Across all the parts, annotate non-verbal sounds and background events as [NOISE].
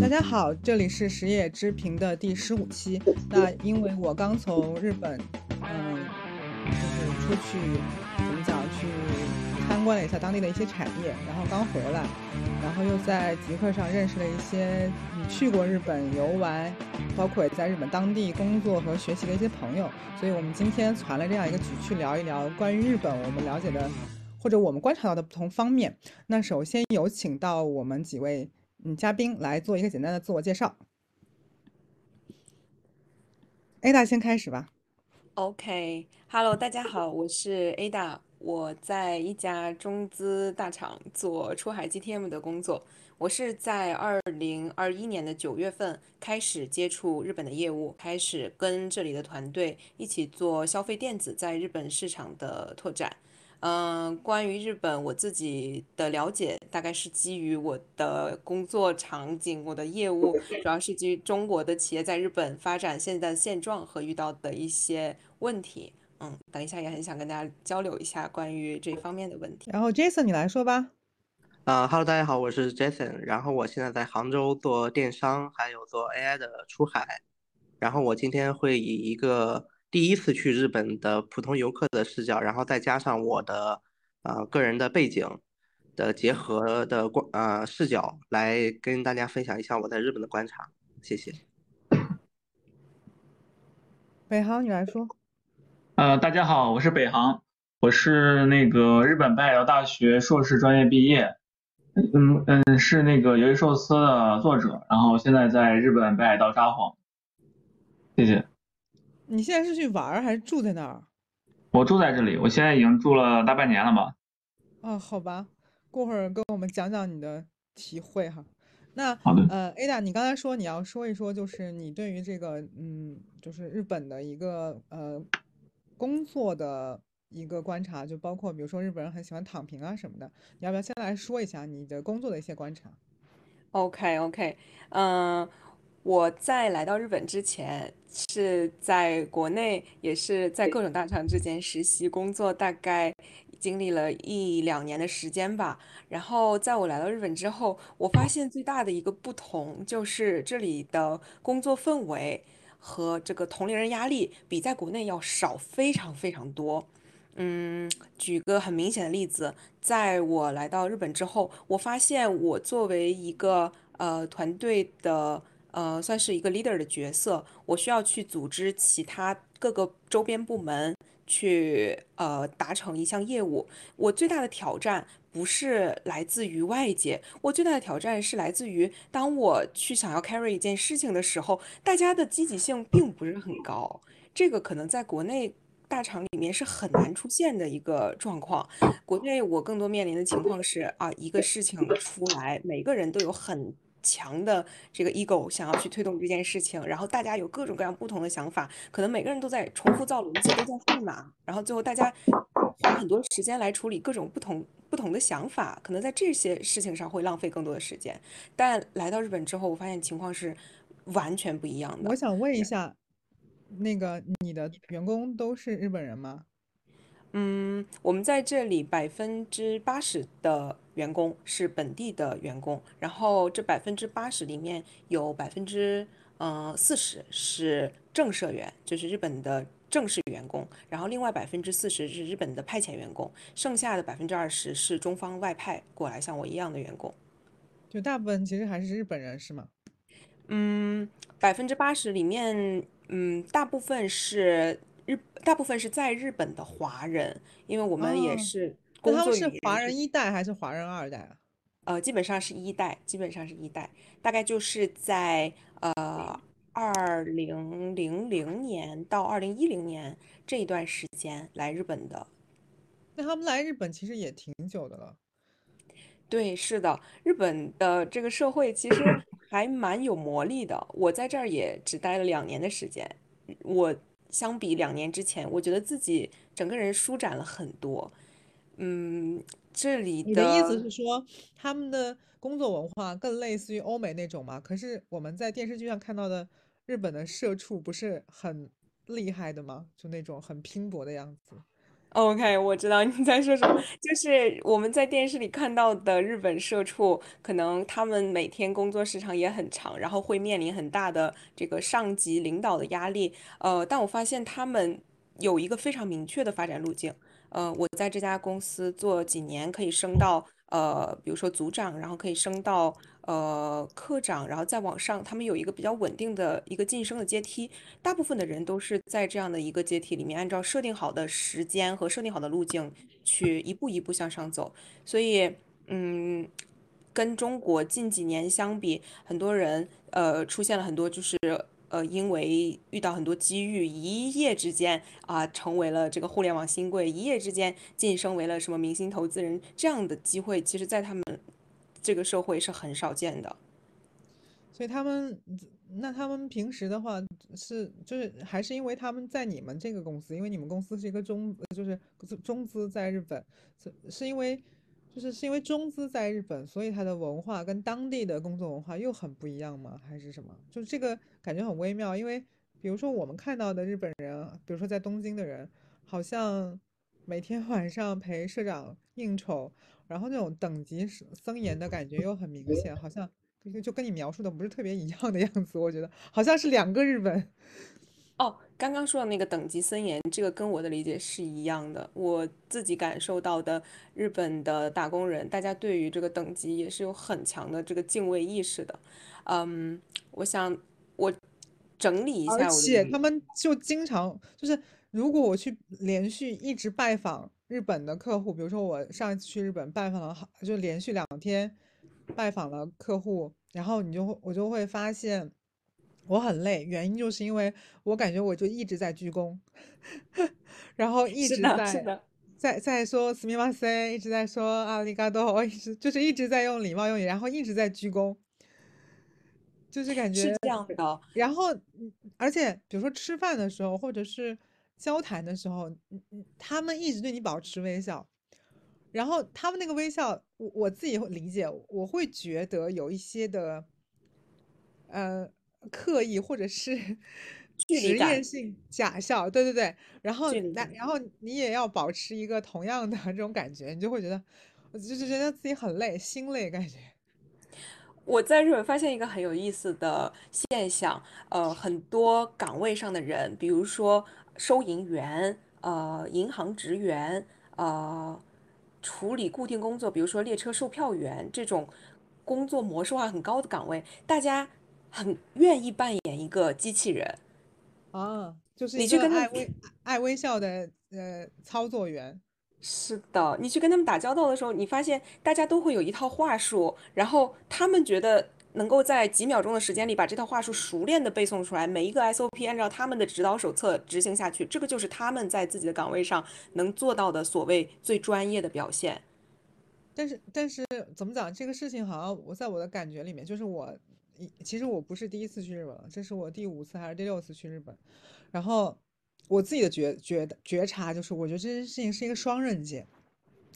大家好，这里是食野之评的第十五期。那因为我刚从日本，嗯，就是出去怎么讲，去参观了一下当地的一些产业，然后刚回来，然后又在极客上认识了一些去过日本游玩，包括也在日本当地工作和学习的一些朋友。所以我们今天传了这样一个局，去聊一聊关于日本我们了解的或者我们观察到的不同方面。那首先有请到我们几位。嗯，嘉宾来做一个简单的自我介绍。Ada 先开始吧。OK，Hello，大家好，我是 Ada，我在一家中资大厂做出海 GTM 的工作。我是在二零二一年的九月份开始接触日本的业务，开始跟这里的团队一起做消费电子在日本市场的拓展。嗯，关于日本，我自己的了解大概是基于我的工作场景，我的业务主要是基于中国的企业在日本发展现在的现状和遇到的一些问题。嗯，等一下也很想跟大家交流一下关于这方面的问题。然后 Jason 你来说吧。啊哈喽，大家好，我是 Jason，然后我现在在杭州做电商，还有做 AI 的出海。然后我今天会以一个。第一次去日本的普通游客的视角，然后再加上我的呃个人的背景的结合的观呃视角，来跟大家分享一下我在日本的观察。谢谢。北航，你来说。呃，大家好，我是北航，我是那个日本北海道大学硕士专业毕业，嗯嗯，是那个鱿鱼寿司的作者，然后现在在日本北海道札幌。谢谢。你现在是去玩还是住在那儿？我住在这里，我现在已经住了大半年了吧。哦，好吧，过会儿跟我们讲讲你的体会哈。那好的，呃，Ada，你刚才说你要说一说，就是你对于这个，嗯，就是日本的一个呃工作的一个观察，就包括比如说日本人很喜欢躺平啊什么的，你要不要先来说一下你的工作的一些观察？OK，OK，嗯。我在来到日本之前，是在国内，也是在各种大厂之间实习工作，大概经历了一两年的时间吧。然后在我来到日本之后，我发现最大的一个不同就是这里的工作氛围和这个同龄人压力比在国内要少非常非常多。嗯，举个很明显的例子，在我来到日本之后，我发现我作为一个呃团队的。呃，算是一个 leader 的角色，我需要去组织其他各个周边部门去呃达成一项业务。我最大的挑战不是来自于外界，我最大的挑战是来自于当我去想要 carry 一件事情的时候，大家的积极性并不是很高。这个可能在国内大厂里面是很难出现的一个状况。国内我更多面临的情况是啊，一个事情出来，每个人都有很。强的这个 ego 想要去推动这件事情，然后大家有各种各样不同的想法，可能每个人都在重复造轮子，都在换马，然后最后大家花很多时间来处理各种不同不同的想法，可能在这些事情上会浪费更多的时间。但来到日本之后，我发现情况是完全不一样的。我想问一下，那个你的员工都是日本人吗？嗯，我们在这里百分之八十的员工是本地的员工，然后这百分之八十里面有百分之呃四十是正社员，就是日本的正式员工，然后另外百分之四十是日本的派遣员工，剩下的百分之二十是中方外派过来像我一样的员工，就大部分其实还是日本人是吗？嗯，百分之八十里面，嗯，大部分是。日大部分是在日本的华人，因为我们也是工作。是华人一代还是华人二代啊？呃，基本上是一代，基本上是一代，大概就是在呃二零零零年到二零一零年这一段时间来日本的。那他们来日本其实也挺久的了。对，是的，日本的这个社会其实 [COUGHS] 还蛮有魔力的。我在这儿也只待了两年的时间，我。相比两年之前，我觉得自己整个人舒展了很多。嗯，这里的意思是说，他们的工作文化更类似于欧美那种吗？可是我们在电视剧上看到的日本的社畜不是很厉害的吗？就那种很拼搏的样子。OK，我知道你在说什么，就是我们在电视里看到的日本社畜，可能他们每天工作时长也很长，然后会面临很大的这个上级领导的压力。呃，但我发现他们有一个非常明确的发展路径。呃，我在这家公司做几年，可以升到呃，比如说组长，然后可以升到呃科长，然后再往上，他们有一个比较稳定的一个晋升的阶梯。大部分的人都是在这样的一个阶梯里面，按照设定好的时间和设定好的路径去一步一步向上走。所以，嗯，跟中国近几年相比，很多人呃出现了很多就是呃因为遇到很多机遇，一夜之间啊成为了这个互联网新贵，一夜之间晋升为了什么明星投资人，这样的机会，其实在他们这个社会是很少见的。所以他们，那他们平时的话是就是还是因为他们在你们这个公司，因为你们公司是一个中就是中资在日本，是是因为就是是因为中资在日本，所以它的文化跟当地的工作文化又很不一样吗？还是什么？就这个感觉很微妙，因为比如说我们看到的日本人，比如说在东京的人，好像每天 [LAUGHS] 晚上陪社长应酬，然后那种等级森严的感觉又很明显，好像。就跟你描述的不是特别一样的样子，我觉得好像是两个日本。哦，刚刚说的那个等级森严，这个跟我的理解是一样的。我自己感受到的日本的打工人，大家对于这个等级也是有很强的这个敬畏意识的。嗯，我想我整理一下，而且他们就经常就是，如果我去连续一直拜访日本的客户，比如说我上一次去日本拜访了好，就连续两天。拜访了客户，然后你就会我就会发现我很累，原因就是因为我感觉我就一直在鞠躬，然后一直在在在说斯密马塞，一直在说阿里嘎多，一直就是一直在用礼貌用语，然后一直在鞠躬，就是感觉是这样的。然后而且比如说吃饭的时候，或者是交谈的时候，他们一直对你保持微笑。然后他们那个微笑，我我自己会理解，我会觉得有一些的，呃，刻意或者是实验性假笑，对对对。然后那然后你也要保持一个同样的这种感觉，你就会觉得，我就是觉得自己很累，心累感觉。我在日本发现一个很有意思的现象，呃，很多岗位上的人，比如说收银员，呃，银行职员，呃。处理固定工作，比如说列车售票员这种工作模式化很高的岗位，大家很愿意扮演一个机器人啊，就是你去跟他微爱微笑的呃操作员。是的，你去跟他们打交道的时候，你发现大家都会有一套话术，然后他们觉得。能够在几秒钟的时间里把这套话术熟练的背诵出来，每一个 SOP 按照他们的指导手册执行下去，这个就是他们在自己的岗位上能做到的所谓最专业的表现。但是，但是怎么讲？这个事情好像我在我的感觉里面，就是我，其实我不是第一次去日本了，这是我第五次还是第六次去日本。然后我自己的觉觉觉察就是，我觉得这件事情是一个双刃剑。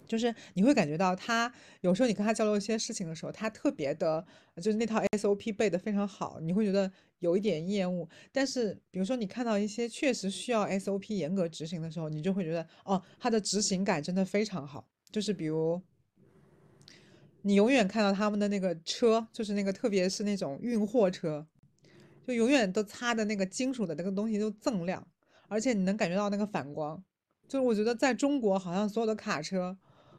就是你会感觉到他有时候你跟他交流一些事情的时候，他特别的，就是那套 SOP 背得非常好，你会觉得有一点厌恶。但是比如说你看到一些确实需要 SOP 严格执行的时候，你就会觉得哦，他的执行感真的非常好。就是比如你永远看到他们的那个车，就是那个特别是那种运货车，就永远都擦的那个金属的那个东西都锃亮，而且你能感觉到那个反光。就是我觉得在中国好像所有的卡车。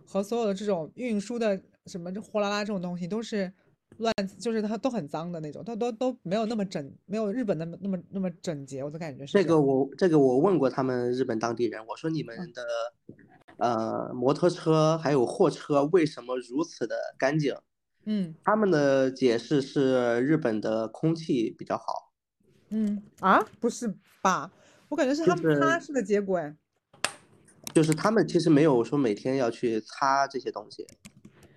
和所有的这种运输的什么这货拉拉这种东西都是乱，就是它都很脏的那种，它都都没有那么整，没有日本那么那么那么整洁，我的感觉是。这个我这个我问过他们日本当地人，我说你们的呃摩托车还有货车为什么如此的干净？嗯，他们的解释是日本的空气比较好。嗯啊，不是吧？我感觉是他们擦拭的结果哎。就是他们其实没有说每天要去擦这些东西，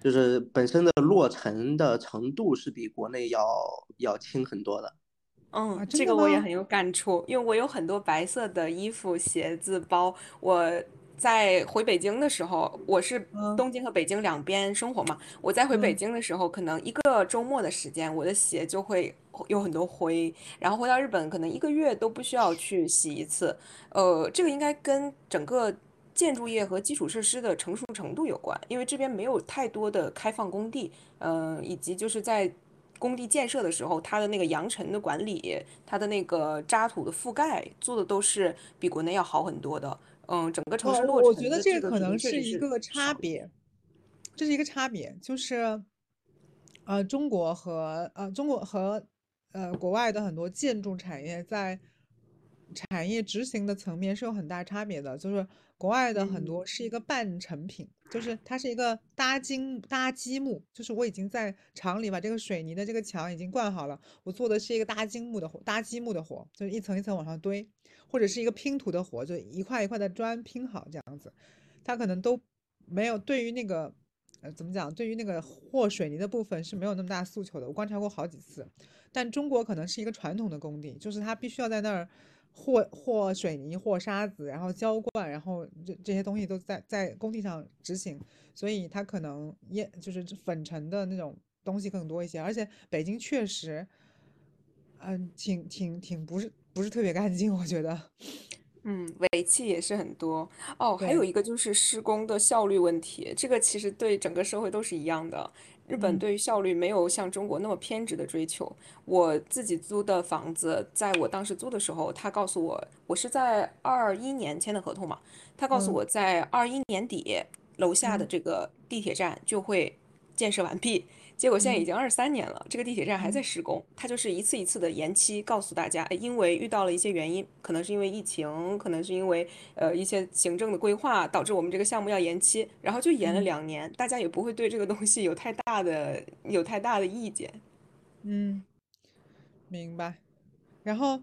就是本身的落尘的程度是比国内要要轻很多的。嗯，这个我也很有感触，因为我有很多白色的衣服、鞋子、包。我在回北京的时候，我是东京和北京两边生活嘛。我在回北京的时候，可能一个周末的时间，我的鞋就会有很多灰。然后回到日本，可能一个月都不需要去洗一次。呃，这个应该跟整个。建筑业和基础设施的成熟程度有关，因为这边没有太多的开放工地，嗯，以及就是在工地建设的时候，它的那个扬尘的管理，它的那个渣土的覆盖，做的都是比国内要好很多的。嗯，整个城市落我觉得这个这个可能是一个差。别，这是一个差别，就是呃，中国和呃中国和呃国外的很多建筑产业在产业执行的层面是有很大差别的。就是国外的很嗯多是一个半成品，就是它是一个搭积搭积木，就是我已经在厂里把这个水泥的这个墙已经灌好了，我做的是一个搭积木的活，搭积木的活，就是一层一层往上堆，或者是一个拼图的活，就一块一块的砖拼好这样子。它可能都没有对于那个呃怎么讲，对于那个和水泥的部分是没有那么大诉求的。我观察过好几次，但中国可能是一个传统的工地，就是它必须要在那儿和和水泥、和沙子，然后浇灌，然后这这些东西都在在工地上执行，所以它可能也就是粉尘的那种东西更多一些。而且北京确实，嗯、挺挺挺不是不是特别干净，我觉得。嗯，尾气也是很多哦，还有，一个就是施工的效率问题，这个其实对整个社会都是一样的。日本嗯。对于效率没有像中国那么偏执的追求。我自己租的房子，在我当时租的时候，他告诉我，我是在二一年签的合同嘛，他告诉嗯。我在二一年底楼下的嗯。这个地铁站就会建设完毕。结果现在已嗯经二三年了，这个地铁站还在嗯施工，它就是一次一次的延期，告诉大家，哎因为遇到了一些原因，可能是因为疫情，可能是因为呃一些行政的规划，导致我们这个项目要延期，然后就延了嗯两年，大家也不会对这个东西有太大的有太大的意见。嗯，明白。然后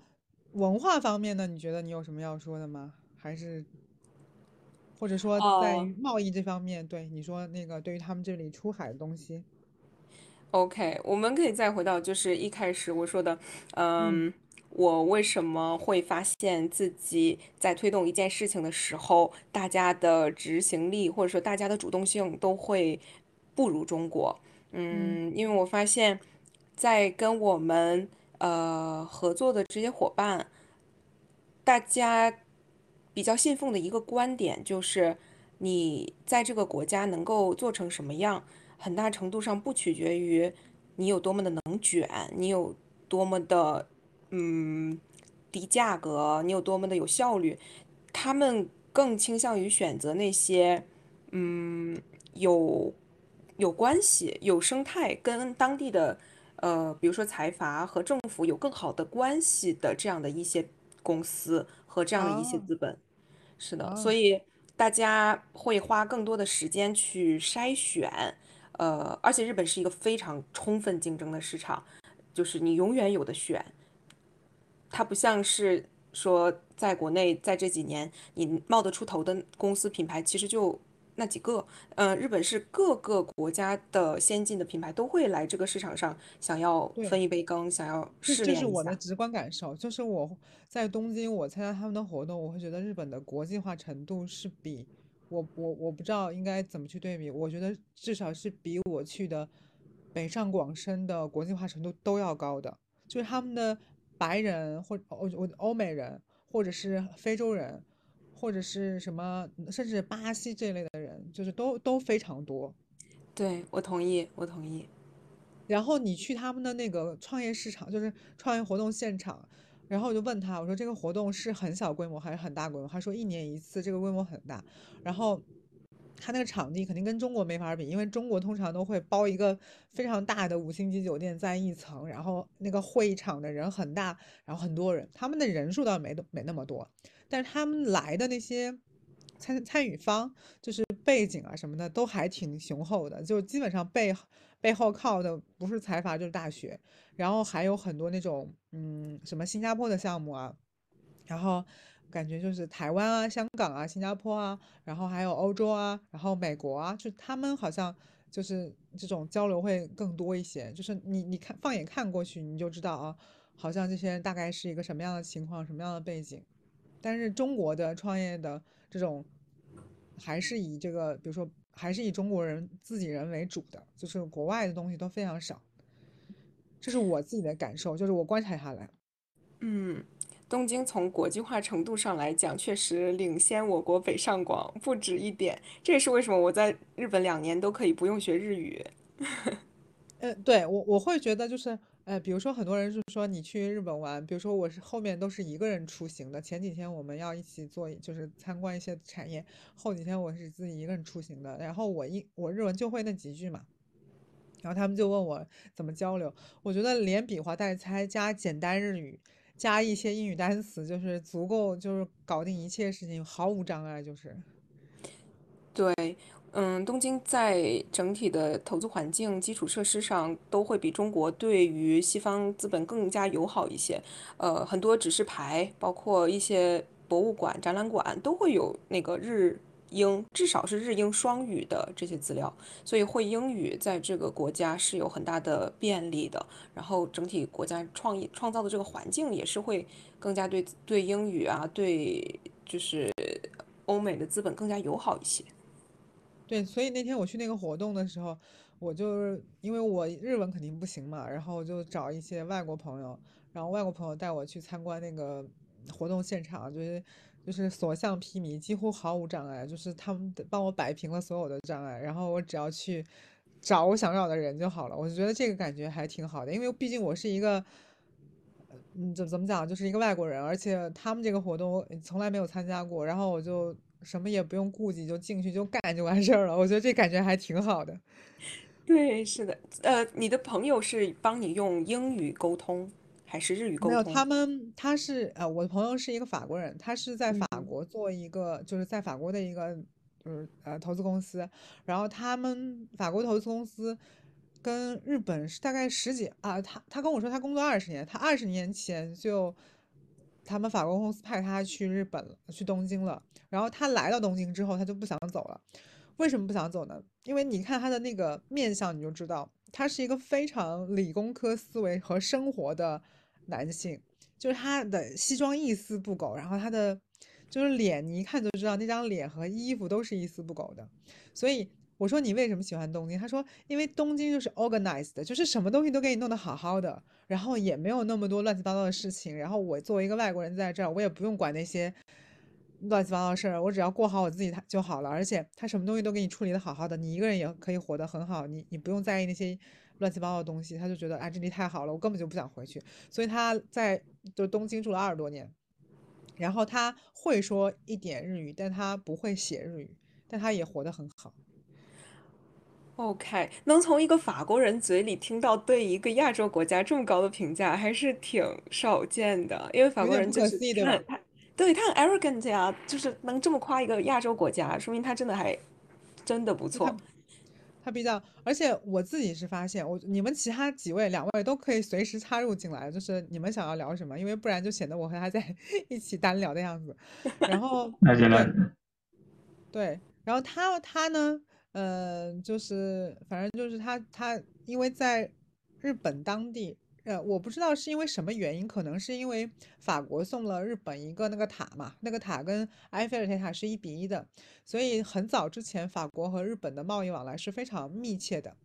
文化方面呢，你觉得你有什么要说的吗？还是或者说在贸易这方面，对你说那个对于他们这里出海的东西，OK，我们可以再回到就是一开始我说的，嗯。嗯，我为什么会发现自己在推动一件事情的时候，大家的执行力或者说大家的主动性都会不如中国。嗯。嗯，因为我发现，在跟我们呃合作的这些伙伴，大家比较信奉的一个观点就是，你在这个国家能够做成什么样，很大程度上不取决于你有多么的能卷，你有多么的嗯低价格，你有多么的有效率，他们更倾向于选择那些嗯有有关系、有生态跟当地的呃，比如说财阀和政府有更好的关系的这样的一些公司和这样的一些啊资本。是的，所啊以大家会花更多的时间去筛选，呃，而且日本是一个非常充分竞争的市场，就是你永远有的选，它不像是说在国内在这几年你冒得出头的公司品牌其实就那几个，呃，日本是各个国家的先进的品牌都会来这个市场上想要。分一杯羹，想要试这这是。我的直观感受，就是我在东京，我参加他们的活动，我会觉得日本的国际化程度是比我我我不知道应该怎么去对比，我觉得至少是比我去的北上广深的国际化程度都要高的，就是他们的白人或欧我欧美人，或者是非洲人，或者是什么，甚至巴西这类的人，就是都都非常多。对，我同意，我同意。然后你去他们的那个创业市场，就是创业活动现场，然后我就问他，我说这个活动是很小规模还是很大规模？他说一年一次，这个规模很大。然后他那个场地肯定跟中国没法比，因为中国通常都会包一个非常大的五星级酒店在一层，然后那个会场的人很大，然后很多人，他们的人数倒没没那么多，但是他们来的那些参参与方，就是背景啊什么的都还挺雄厚的，就基本上背背后靠的不是财阀就是大学，然后还有很多那种嗯什么新加坡的项目啊，然后感觉就是台湾啊、香港啊、新加坡啊，然后还有欧洲啊，然后美国啊，就他们好像就是这种交流会更多一些。就是你你看放眼看过去，你就知道啊，好像这些人大概是一个什么样的情况、什么样的背景。但是中国的创业的这种，还是以这个，比如说还是以中国人自己人为主的，就是国外的东西都非常少。这是我自己的感受，就是我观察下来。嗯，东京从国际化程度上来讲，确实领先我国北上广不止一点。这也是为什么我在日本两年都可以不用学日语。[LAUGHS] 呃，对我我会觉得就是，呃，比如说很多人是说你去日本玩，比如说我是后面都是一个人出行的。前几天我们要一起做，就是参观一些产业，后几天我是自己一个人出行的。然后我一我日文就会那几句嘛，然后他们就问我怎么交流。我觉得连比划带猜加简单日语加一些英语单词，就是足够，就是搞定一切事情，毫无障碍，就是。对。嗯，东京在整体的投资环境、基础设施上都会比中国对于西方资本更加友好一些。呃，很多指示牌，包括一些博物馆、展览馆都会有那个日英，至少是日英双语的这些资料。所以会英语在这个国家是有很大的便利的。然后整体国家创意创造的这个环境也是会更加对对英语啊，对就是欧美的资本更加友好一些。对，所以那天我去那个活动的时候，我就是因为我日文肯定不行嘛，然后我就找一些外国朋友，然后外国朋友带我去参观那个活动现场，就是就是所向披靡，几乎毫无障碍，就是他们帮我摆平了所有的障碍，然后我只要去找我想要的人就好了。我就觉得这个感觉还挺好的，因为毕竟我是一个，嗯，怎怎么讲，就是一个外国人，而且他们这个活动从来没有参加过，然后我就。什么也不用顾忌，就进去就干就完事儿了。我觉得这感觉还挺好的。对，是的。呃，你的朋友是帮你用英语沟通还是日语沟通？没有，他们他是呃，我的朋友是一个法国人，他是在法国做一个，就是在法国的一个就是呃投资公司。然后他们法国投资公司跟日本是大概十几啊，他他跟我说他工作二十年，他二十年前就。他们法国公司派他去日本，去东京了。然后他来到东京之后，他就不想走了。为什么不想走呢？因为你看他的那个面相，你就知道他是一个非常理工科思维和生活的男性。就是他的西装一丝不苟，然后他的就是脸，你一看就知道那张脸和衣服都是一丝不苟的。所以。我说你为什么喜欢东京？他说因为东京就是 organized，就是什么东西都给你弄得好好的，然后也没有那么多乱七八糟的事情。然后我作为一个外国人在这儿，我也不用管那些乱七八糟的事儿，我只要过好我自己就好了。而且他什么东西都给你处理的好好的，你一个人也可以活得很好，你你不用在意那些乱七八糟的东西。他就觉得啊这里太好了，我根本就不想回去。所以他在就东京住了二十多年，然后他会说一点日语，但他不会写日语，但他也活得很好。OK，能从一个法国人嘴里听到对一个亚洲国家这么高的评价，还是挺少见的。因为法国人就是他他对他很 arrogant 呀，就是能这么夸一个亚洲国家，说明他真的还真的不错。他比较，而且我自己是发现，我你们其他几位两位都可以随时插入进来，就是你们想要聊什么，因为不然就显得我和他在 [LAUGHS] 一起单聊的样子。然后对，然后他他呢？嗯，就是反正就是他他，因为在日本当地，呃，我不知道是因为什么原因，可能是因为法国送了日本一个那个塔嘛，那个塔跟埃菲尔铁塔是一比一的，所以很早之前法国和日本的贸易往来是非常密切的。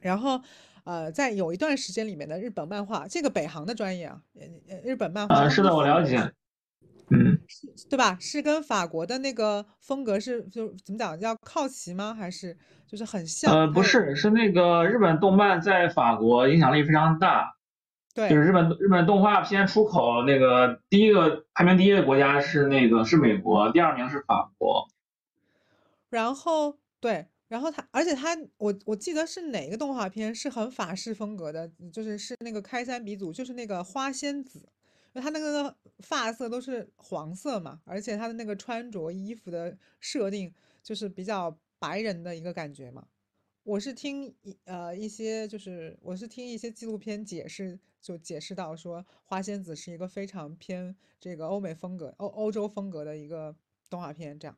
然后，呃，在有一段时间里面的日本漫画，这个北航的专业啊，呃，日本漫画啊，是的，我了解。嗯，是，对吧？是跟法国的那个风格是，就怎么讲，叫靠齐吗？还是就是很像？呃，不是，是那个日本动漫在法国影响力非常大。对，就是日本日本动画片出口那个第一个排名第一的国家是那个是美国，第二名是法国。然后对，然后他，而且他，我我记得是哪个动画片是很法式风格的，就是是那个开山鼻祖，就是那个花仙子。那他那个发色都是黄色嘛，而且他的那个穿着衣服的设定就是比较白人的一个感觉嘛。我是听一呃一些就是我是听一些纪录片解释，就解释到说花仙子是一个非常偏这个欧美风格、欧欧洲风格的一个动画片。这样，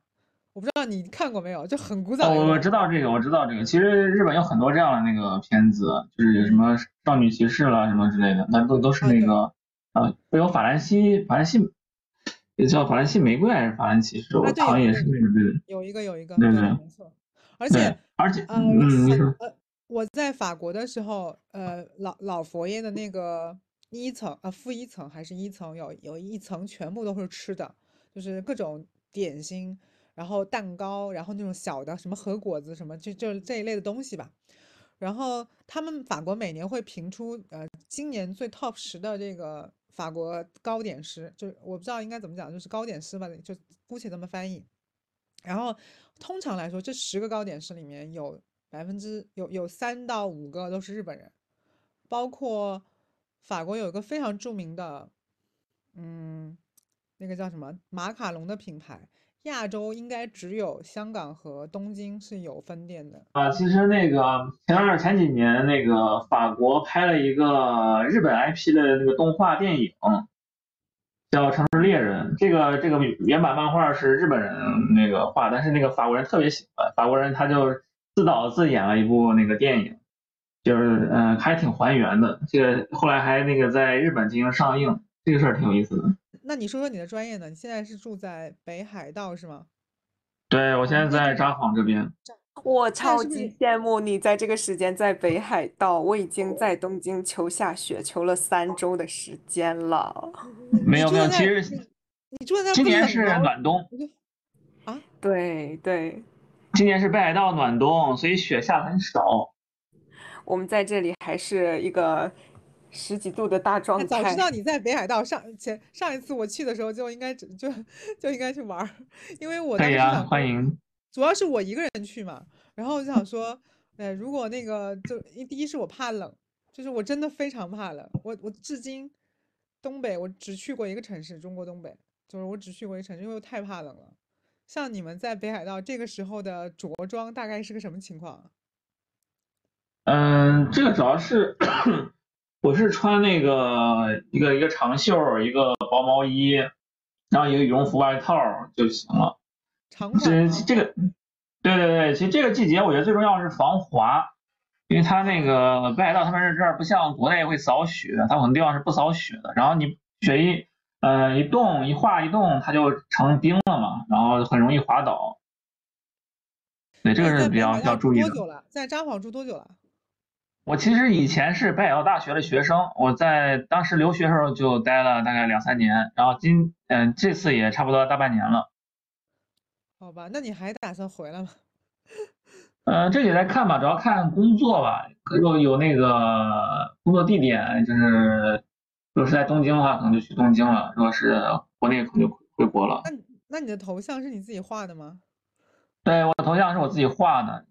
我不知道你看过没有，就很古早。我知道这个，我知道这个。其实日本有很多这样的那个片子，就是什么少女骑士啦什么之类的，那都都是那个。啊，有法兰西，法兰西也叫法兰西玫瑰还是法兰骑士？我好像也是那个对的。有一个有一个，对对，没错。而且而且，嗯，你说，呃，我在法国的时候，呃，老老佛爷的那个一层啊，负一层还是一层，有有一层全部都是吃的，就是各种点心，然后蛋糕，然后那种小的什么核果子什么，就就这一类的东西吧。然后他们法国每年会评出呃今年最 top 十的这个法国糕点师，就我不知道应该怎么讲，就是糕点师吧，就姑且这么翻译。然后通常来说，这十个糕点师里面有百分之有有三到五个都是日本人，包括。法国有一个非常著名的，嗯，那个叫什么马卡龙的品牌，亚洲应该只有香港和东京是有分店的啊。其实那个前二前几年，那个法国拍了一个日本 IP 的那个动画电影，叫《城市猎人》。这个这个原版漫画是日本人那个画，但是那个法国人特别喜欢，法国人他就自导自演了一部那个电影。就是嗯，还挺还原的。这个后来还那个在日本进行上映，这个事儿挺有意思的。那你说说你的专业呢？你现在是住在北海道是吗？对，我现在在札幌这边。我超级羡慕你在这个时间在北海道。我已经在东京求下雪求了三周的时间了。[LAUGHS] 没有没有，其实你住在今年是暖冬。啊？对对，今年是北海道暖冬，所以雪下的很少。我们在这里还是一个十几度的大状态。早知道你在北海道，上前上一次我去的时候就应该就就应该去玩，因为我当时想欢迎，主要是我一个人去嘛，然后我就想说，呃，如果那个就第一是我怕冷，就是我真的非常怕冷，我我至今东北我只去过一个城市，中国东北，就是我只去过一个城市，因为我太怕冷了。像你们在北海道这个时候的着装大概是个什么情况？嗯，这个主要是我是穿那个一个一个长袖，一个薄毛衣，然后一个羽绒服外套就行了。长这这个，对对对，其实这个季节我觉得最重要是防滑，因为它那个北海道他们这儿不像国内会扫雪，它很多地方是不扫雪的。然后你雪一呃一冻一化一冻，它就成冰了嘛，然后很容易滑倒。对，这个是比较要注意的。多久了？在札幌住多久了？我其实以前是北海道大学的学生，我在当时留学时候就待了大概两三年，然后今嗯这次也差不多大半年了。好吧，那你还打算回来吗？嗯，[LAUGHS] 这也在看吧，主要看工作吧。如果有那个工作地点，就是如果是在东京的话，可能就去东京了；如果是国内，可能就回国了。那那你的头像是你自己画的吗？对，我的头像是我自己画的。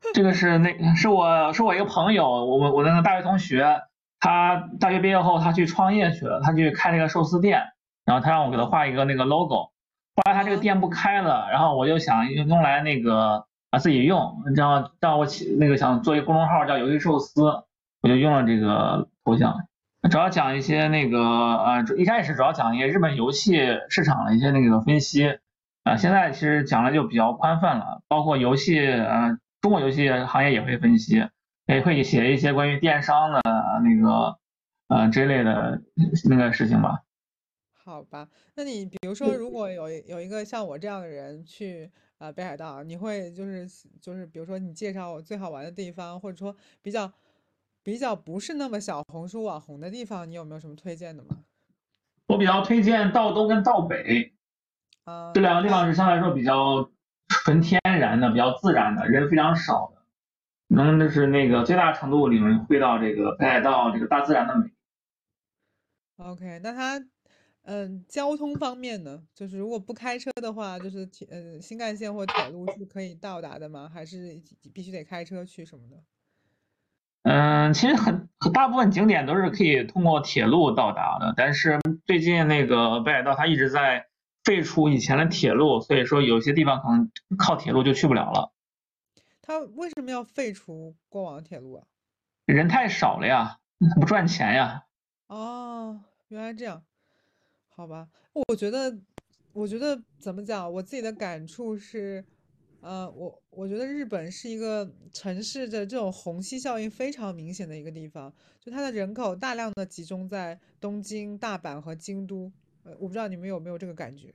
[LAUGHS] 这个是那是我是我一个朋友，我我我那个大学同学，他大学毕业后他去创业去了，他去开了个寿司店，然后他让我给他画一个那个 logo，后来他这个店不开了，然后我就想用来那个啊自己用，这样让我起那个想做一个公众号叫游戏寿司，我就用了这个头像，主要讲一些那个呃一开始主要讲一些日本游戏市场的一些那个分析，啊现在其实讲的就比较宽泛了，包括游戏呃。中国游戏行业也会分析，也会写一些关于电商的那个呃这类的那个事情吧。好吧，那你比如说，如果有有一个像我这样的人去呃北海道，你会就是就是比如说你介绍我最好玩的地方，或者说比较比较不是那么小红书网红的地方，你有没有什么推荐的吗？我比较推荐道东跟道北，啊，这两个地方是相对来说比较。纯天然的，比较自然的，人非常少的，能就是那个最大程度领会到这个北海道这个大自然的美。OK，那它，嗯，交通方面呢，就是如果不开车的话，就是铁，呃，新干线或铁路是可以到达的吗？还是必须得开车去什么的？嗯，其实很很大部分景点都是可以通过铁路到达的，但是最近那个北海道它一直在。废除以前的铁路，所以说有些地方可能靠铁路就去不了了。他为什么要废除过往的铁路啊？人太少了呀，不赚钱呀。哦，原来这样，好吧。我觉得，我觉得怎么讲？我自己的感触是，呃，我我觉得日本是一个城市的这种虹吸效应非常明显的一个地方，就它的人口大量的集中在东京、大阪和京都。我不知道你们有没有这个感觉。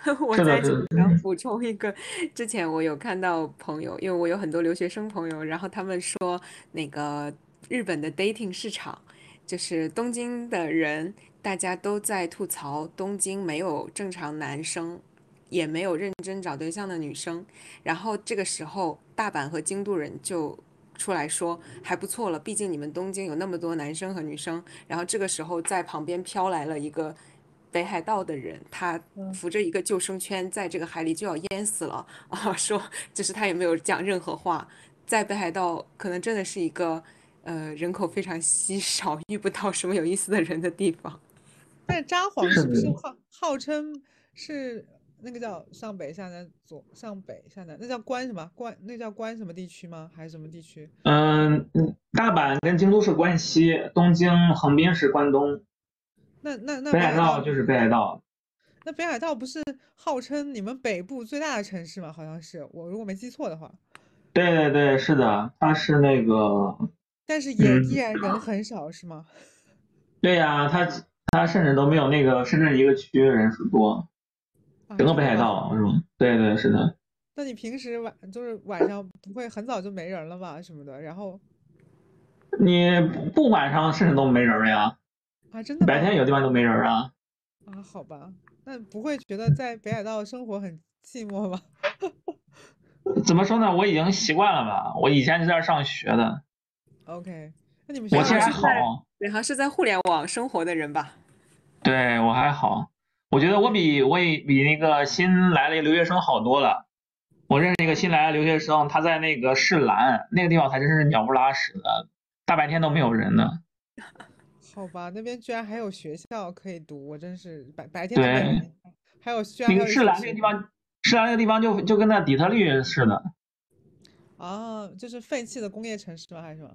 [LAUGHS] 我在这里想补充一个，之前我有看到朋友，因为我有很多留学生朋友，然后他们说那个日本的 dating 市场就是东京的人，大家都在吐槽东京没有正常男生，也没有认真找对象的女生。然后这个时候，大阪和京都人就出来说还不错了，毕竟你们东京有那么多男生和女生。然后这个时候，在旁边飘来了一个北海道的人，他扶着一个救生圈，在这个海里就要淹死了啊！[LAUGHS] 说就是他也没有讲任何话，在北海道可能真的是一个。呃，人口非常稀 [LAUGHS] 少，遇不到什么有意思的人的地方。但札幌是不是号号称是那个叫上北下南左上北下南，那叫关什么关？那叫关什么地区吗？还是什么地区？嗯嗯，大阪跟京都是关西，东京横滨是关东。那那那北海道就是北海道。那北海道不是号称你们北部最大的城市吗？好像是，我如果没记错的话。对对对，是的，它是那个。但是也依然人很少，是吗？[LAUGHS] 对呀，它它甚至都没有那个深圳一个区人数多，整个北海道是吗？对对是的。那你平时晚就是晚上不会很早就没人了吧？什么的，然后你不晚上甚至都没人呀？啊，真的？白天有地方都没人啊？啊，好吧，那不会觉得在北海道生活很寂寞吗？[LAUGHS] 怎么说呢？我已经习惯了吧。我以前就在这上学的。OK，那你们我其实还好，对，像是在互联网生活的人吧？对我还好，我觉得我比我也比那个新来的留学生好多了。我认识一个新来的留学生，他在那个市兰那个地方，才真是鸟不拉屎的，大白天都没有人呢。好吧，那边居然还有学校可以读，我真是白白天对，还有居然那个市兰那个地方，市兰那个地方就就跟那底特律似的。啊，就是废弃的工业城市吗？还是什么？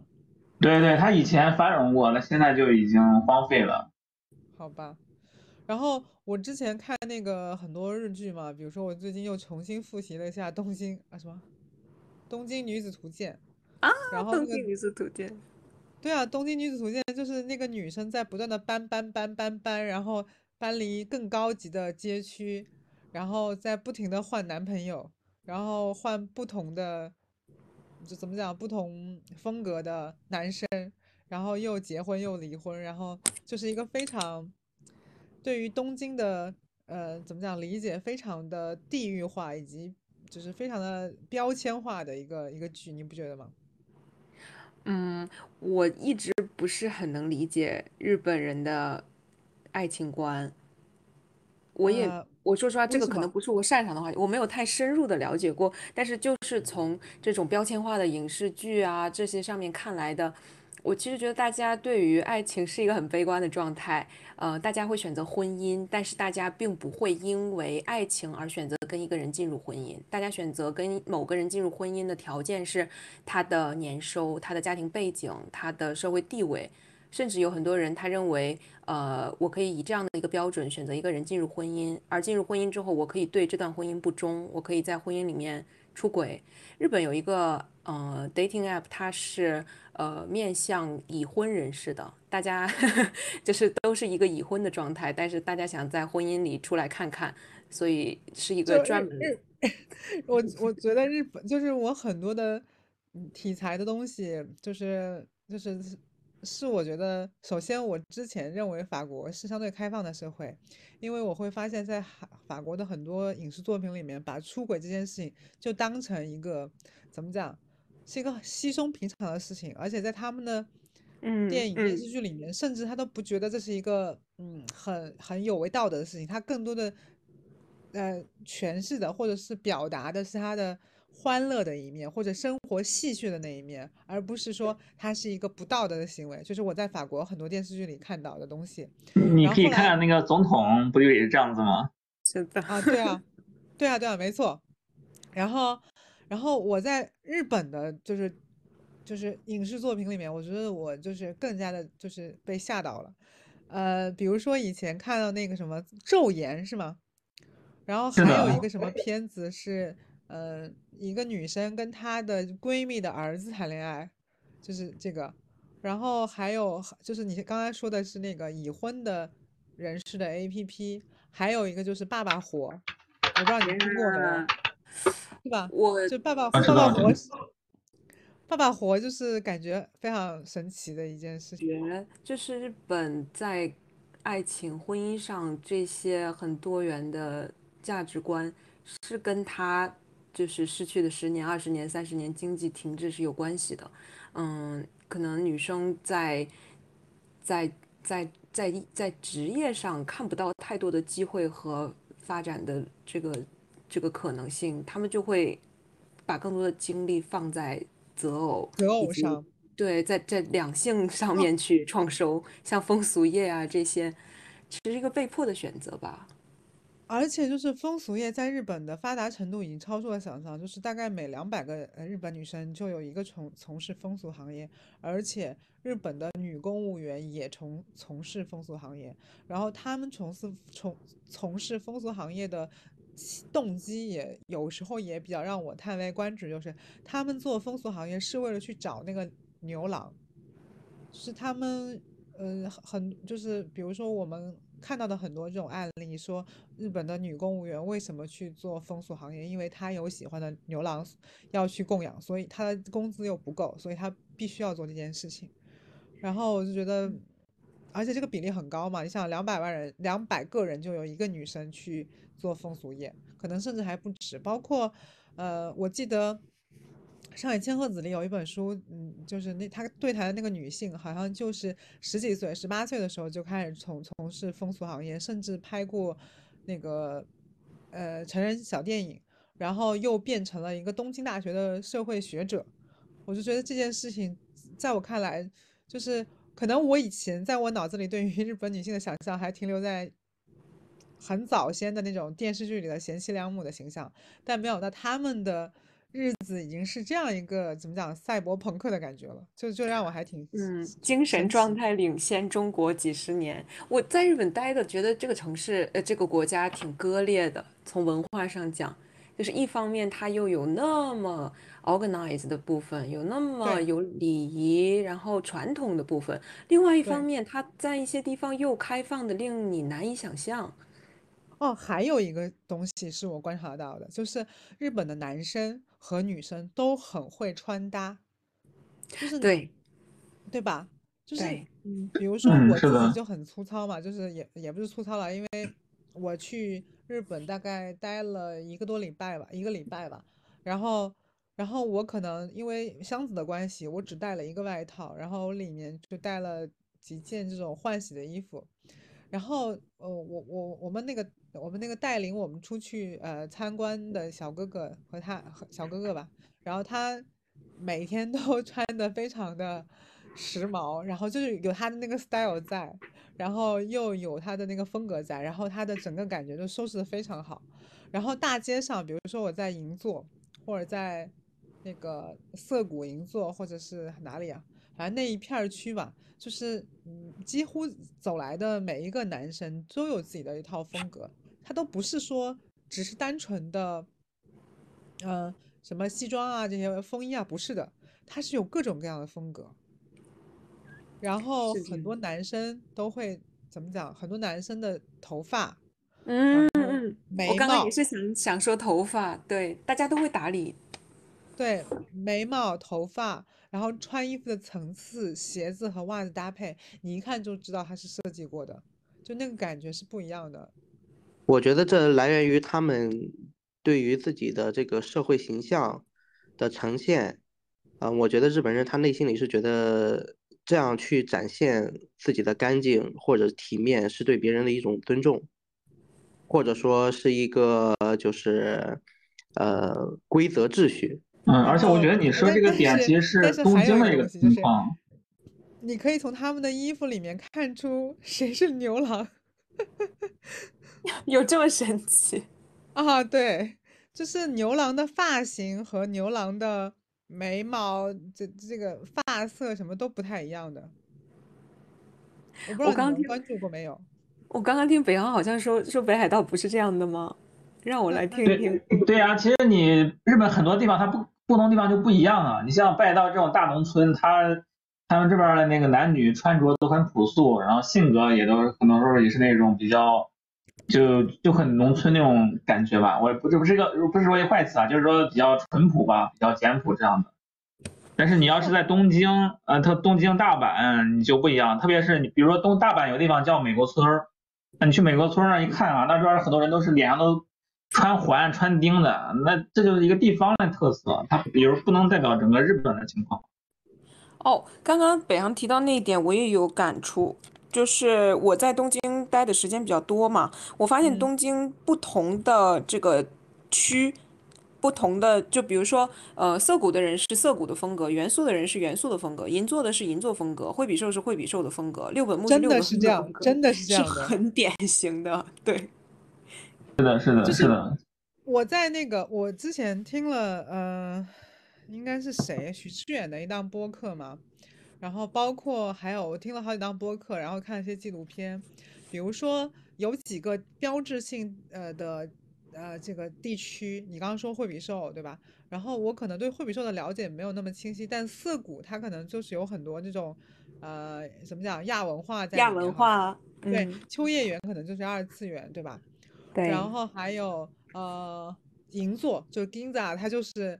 对对，它以前繁荣过，那现在就已经荒废了。好吧，然后我之前看那个很多日剧嘛，比如说我最近又重新复习了一下《东京》啊什么《东京女子图鉴》啊，然后《东京女子图鉴》。对啊，《东京女子图鉴》就是那个女生在不断的搬搬搬搬搬，然后搬离更高级的街区，然后在不停的换男朋友，然后换不同的。就怎么讲，不同风格的男生，然后又结婚又离婚，然后就是一个非常对于东京的呃怎么讲理解非常的地域化，以及就是非常的标签化的一个一个剧，你不觉得吗？嗯，我一直不是很能理解日本人的爱情观，我也。我说实话，这个可能不是我擅长的话题，我没有太深入的了解过。但是就是从这种标签化的影视剧啊这些上面看来的，我其实觉得大家对于爱情是一个很悲观的状态。呃，大家会选择婚姻，但是大家并不会因为爱情而选择跟一个人进入婚姻。大家选择跟某个人进入婚姻的条件是他的年收、他的家庭背景、他的社会地位。甚至有很多人，他认为，呃，我可以以这样的一个标准选择一个人进入婚姻，而进入婚姻之后，我可以对这段婚姻不忠，我可以在婚姻里面出轨。日本有一个呃 dating app，它是呃面向已婚人士的，大家 [LAUGHS] 就是都是一个已婚的状态，但是大家想在婚姻里出来看看，所以是一个专门。[LAUGHS] 我我觉得日本就是我很多的题材的东西，就是就是。是我觉得，首先我之前认为法国是相对开放的社会，因为我会发现，在法法国的很多影视作品里面，把出轨这件事情就当成一个怎么讲，是一个稀松平常的事情，而且在他们的电影电视剧里面，甚至他都不觉得这是一个嗯很很有违道德的事情，他更多的呃诠释的或者是表达的是他的。欢乐的一面，或者生活戏谑的那一面，而不是说它是一个不道德的行为。就是我在法国很多电视剧里看到的东西。你可以看看那个总统，不就也是这样子吗？是的啊，对啊，[LAUGHS] 对啊，对啊，没错。然后，然后我在日本的，就是就是影视作品里面，我觉得我就是更加的，就是被吓到了。呃，比如说以前看到那个什么《昼颜》是吗？然后还有一个什么片子是。呃，一个女生跟她的闺蜜的儿子谈恋爱，就是这个。然后还有就是你刚才说的是那个已婚的人士的 A P P，还有一个就是爸爸火，我不知道你听过没有，是吧？我就爸爸爸爸活，爸爸活就是感觉非常神奇的一件事情。觉就是日本在爱情、婚姻上这些很多元的价值观，是跟他就是失去的十年、二十年、三十年经济停滞是有关系的。嗯，可能女生在在在在在职业上看不到太多的机会和发展的这个这个可能性，他们就会把更多的精力放在。择偶，择偶上，对，在在两性上面去创收，像风俗业啊这些，其实一个被迫的选择吧。而且就是风俗业在日本的发达程度已经超出了想象，就是大概每两百个呃日本女生就有一个从从事风俗行业，而且日本的女公务员也从从事风俗行业，然后他们从事从从事风俗行业的。动机也有时候也比较让我叹为观止，就是他们做风俗行业是为了去找那个牛郎，是他们，嗯，很就是比如说我们看到的很多这种案例，说日本的女公务员为什么去做风俗行业，因为她有喜欢的牛郎要去供养，所以她的工资又不够，所以她必须要做这件事情，然后我就觉得。而且这个比例很高嘛，你想两百万人，两百个人就有一个女生去做风俗业，可能甚至还不止。包括，呃，我记得《上海千鹤子》里有一本书，嗯，就是那他对谈的那个女性，好像就是十几岁、十八岁的时候就开始从从事风俗行业，甚至拍过那个呃成人小电影，然后又变成了一个东京大学的社会学者。我就觉得这件事情，在我看来，就是。可能我以前在我脑子里对于日本女性的想象还停留在很早先的那种电视剧里的贤妻良母的形象，但没有到他们的日子已经是这样一个怎么讲赛博朋克的感觉了，就就让我还挺嗯精神状态领先中国几十年。我在日本待的，觉得这个城市呃这个国家挺割裂的，从文化上讲。就是一方面，它又有那么 organized 的部分，有那么有礼仪，然后传统的部分；另外一方面，它在一些地方又开放的令你难以想象。哦，还有一个东西是我观察到的，就是日本的男生和女生都很会穿搭，就是对，对吧？就是嗯，比如说我自己就很粗糙嘛，就是也也不是粗糙了，因为我去。日本大概待了一个多礼拜吧，一个礼拜吧。然后，然后我可能因为箱子的关系，我只带了一个外套，然后里面就带了几件这种换洗的衣服。然后，呃，我我我们那个我们那个带领我们出去呃参观的小哥哥和他小哥哥吧，然后他每天都穿的非常的时髦，然后就是有他的那个 style 在。然后又有他的那个风格在，然后他的整个感觉就收拾的非常好。然后大街上，比如说我在银座，或者在那个涩谷银座，或者是哪里啊，反正那一片区吧，就是嗯，几乎走来的每一个男生都有自己的一套风格，他都不是说只是单纯的，嗯，什么西装啊这些风衣啊，不是的，他是有各种各样的风格。然后很多男生都会怎么讲？很多男生的头发，嗯嗯，我刚刚也是想想说头发，对，大家都会打理，对，眉毛、头发，然后穿衣服的层次、鞋子和袜子搭配，你一看就知道他是设计过的，就那个感觉是不一样的。我觉得这来源于他们对于自己的这个社会形象的呈现，啊，我觉得日本人他内心里是觉得。这样去展现自己的干净或者体面，是对别人的一种尊重，或者说是一个就是呃规则秩序。嗯，而且我觉得你说这个点其实是东京的一个情况。你可以从他们的衣服里面看出谁是牛郎，[LAUGHS] 有这么神奇 [LAUGHS] 啊？对，就是牛郎的发型和牛郎的。眉毛这这个发色什么都不太一样的，我不知道你关注过没有？[LAUGHS] 我刚刚听北航好像说说北海道不是这样的吗？让我来听听。对呀，其实你日本很多地方它不不同地方就不一样啊。你像北海道这种大农村，它他们这边的那个男女穿着都很朴素，然后性格也都很多时候也是那种比较。就就很农村那种感觉吧，我也不这不是一个不是说一坏词啊，就是说比较淳朴吧，比较简朴这样的。但是你要是在东京，呃，它东京、大阪你就不一样，特别是你比如说东大阪有地方叫美国村儿，那你去美国村上一看啊，那边很多人都是脸上都穿环、穿钉的，那这就是一个地方的特色，它比如不能代表整个日本的情况。哦，刚刚北航提到那一点，我也有感触。就是我在东京待的时间比较多嘛，我发现嗯东京不同的这个区，不同的就比如说，呃，涩谷的人是涩谷的风格，元素的人是元素的风格，银座的是银座风格，惠比寿是惠比寿的风格，六本木是真六本的是这样木的风，格，真的是这是样的。很典型的，对。是的，是的，就是是的，我在那个，我之前听了，呃，应该是谁，许志远的一档播客嘛，然后包括还有我听了好几档播客，然后看了一些纪录片，比如说有几个标志性呃的呃这个地区，你刚刚说惠比寿对吧？然后我可能对惠比寿的了解没有那么清晰，但涩谷它可能就是有很多这种呃怎么讲亚文化在亚文化，对，嗯，秋叶原可能就是二次元对吧？对，然后还有呃银座，就是 Ginza，它就是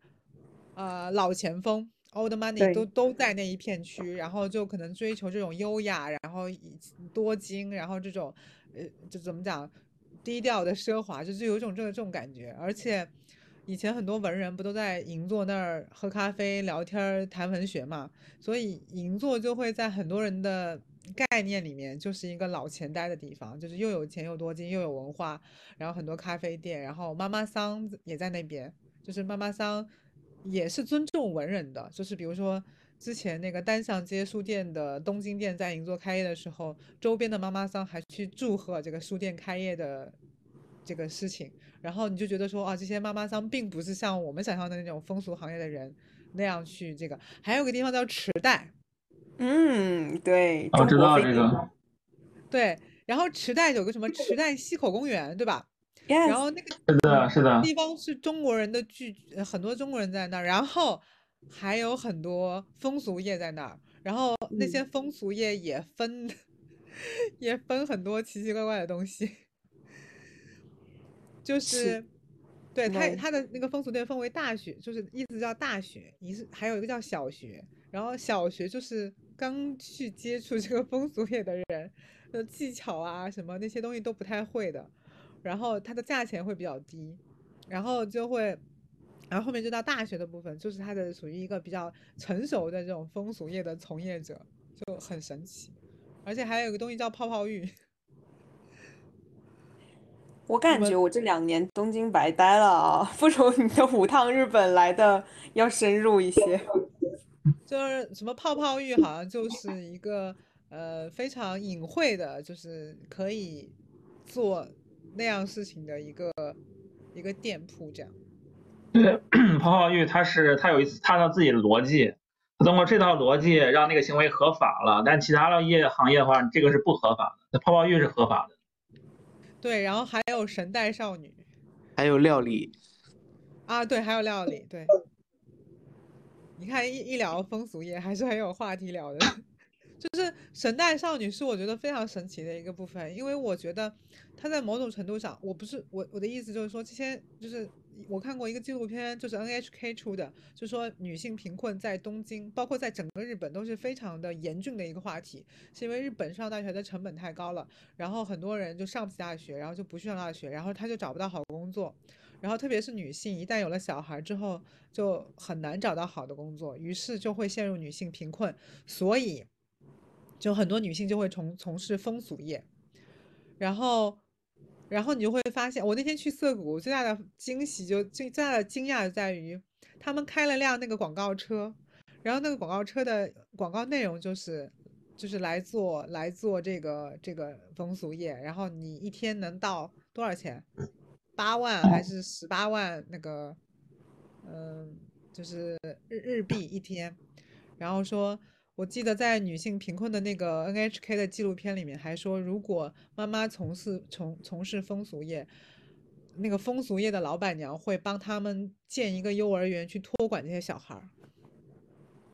呃老前锋，old money 都都在那一片区，然后就可能追求这种优雅，然后以多金，然后这种呃就怎么讲低调的奢华，就是有一种这个这种感觉，而且。以前很多文人不都在银座那儿喝咖啡、聊天儿、谈文学嘛，所以银座就会在很多人的概念里面就是一个老钱呆的地方，就是又有钱又多金又有文化，然后很多咖啡店，然后妈妈桑也在那边，就是妈妈桑也是尊重文人的，就是比如说之前那个单向街书店的东京店在银座开业的时候，周边的妈妈桑还去祝贺这个书店开业的这个事情，然后你就觉得说啊，这些妈妈桑并不是像我们想象的那种风俗行业的人那样去这个，还有个地方叫池袋，嗯，对，我知道这个，对，然后池袋有个什么池袋西口公园，对吧？然后那个是的，是的，地方是中国人的聚，呃很多中国人在那儿，然后还有很多风俗业在那儿，然后那些嗯风俗业也分 [LAUGHS] 也分很多奇奇怪怪的东西，就是对它对它的那个风俗店分为大学，就是意思叫大学，一是还有一个叫小学，然后小学就是刚去接触这个风俗业的人，的，技巧啊什么那些东西都不太会的，然后它的价钱会比较低，然后就会，然后后面就到大学的部分，就是它的属于一个比较成熟的这种风俗业的从业者，就很神奇，而且还有一个东西叫泡泡浴，[LAUGHS] 我感觉我这两年东京白待了啊，[LAUGHS] 不如你的五趟日本来的要深入一些。[LAUGHS] 就是什么泡泡浴，好像就是一个呃非常隐晦的，就是可以做那样事情的一个一个店铺这样。对，泡泡浴它是它有一它的自己的逻辑，它通过这套逻辑让那个行为合法了，但其他的业行业的话，这个是不合法的，那泡泡浴是合法的。对，然后还有神代少女还有料理，啊，对，还有料理，对。[LAUGHS] 你看一一聊风俗业，还是很有话题聊的。就是神代少女是我觉得非常神奇的一个部分，因为我觉得她在某种程度上，我不是我我的意思就是说，这些就是我看过一个纪录片，就是 NHK 出的，就说女性贫困在东京，包括在整个日本都是非常的严峻的一个话题，是因为日本上大学的成本太高了，然后很多人就上不起大学，然后就不去上大学，然后他就找不到好工作，然后特别是女性，一旦有了小孩之后，就很难找到好的工作，于是就会陷入女性贫困，所以就很多女性就会从从事风俗业，然后，然后你就会发现，我那天去涩谷，最大的惊喜就最最大的惊讶就在于，他们开了辆那个广告车，然后那个广告车的广告内容就是就是来做来做这个这个风俗业，然后你一天能到多少钱？八万还是十八万？那个，嗯，就是日日币一天。然后说，我记得在女性贫困的那个 NHK 的纪录片里面还说，如果妈妈从事从从事风俗业，那个风俗业的老板娘会帮他们建一个幼儿园去托管这些小孩儿。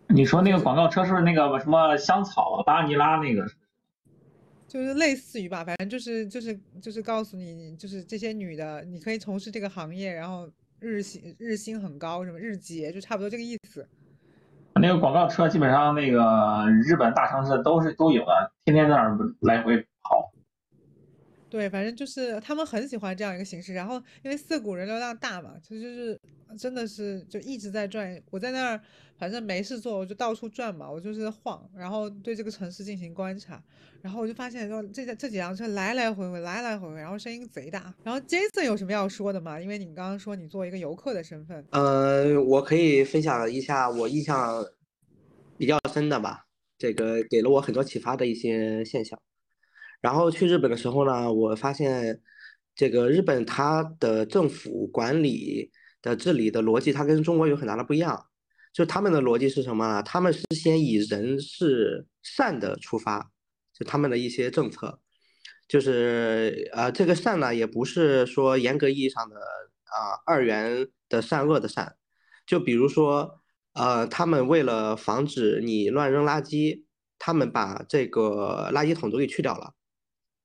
你说那个广告车是不是那个什么香草巴尼拉那个？就是类似于吧，反正就是就是就是告诉你，就是这些女的，你可以从事这个行业，然后日薪日薪很高，什么日结，就差不多这个意思。那个广告车基本上那个日本大城市都是都有的，天天在那儿来回跑。对，反正就是他们很喜欢这样一个形式。然后因为涩谷人流量大嘛，其实就是真的是就一直在转。我在那儿反正没事做，我就到处转嘛，我就是晃，然后对这个城市进行观察。然后我就发现说这这几辆车来来回回，来来回回，然后声音贼大。然后 Jason 有什么要说的吗？因为你们刚刚说你作为一个游客的身份，呃，我可以分享一下我印象比较深的吧，这个给了我很多启发的一些现象。然后去日本的时候呢，我发现这个日本它的政府管理的治理的逻辑，它跟中国有很大的不一样。就他们的逻辑是什么呢？他们是先以人是善的出发，就他们的一些政策，就是呃，这个善呢，也不是说严格意义上的啊二元的善恶的善。就比如说，呃，他们为了防止你乱扔垃圾，他们把这个垃圾桶都给去掉了。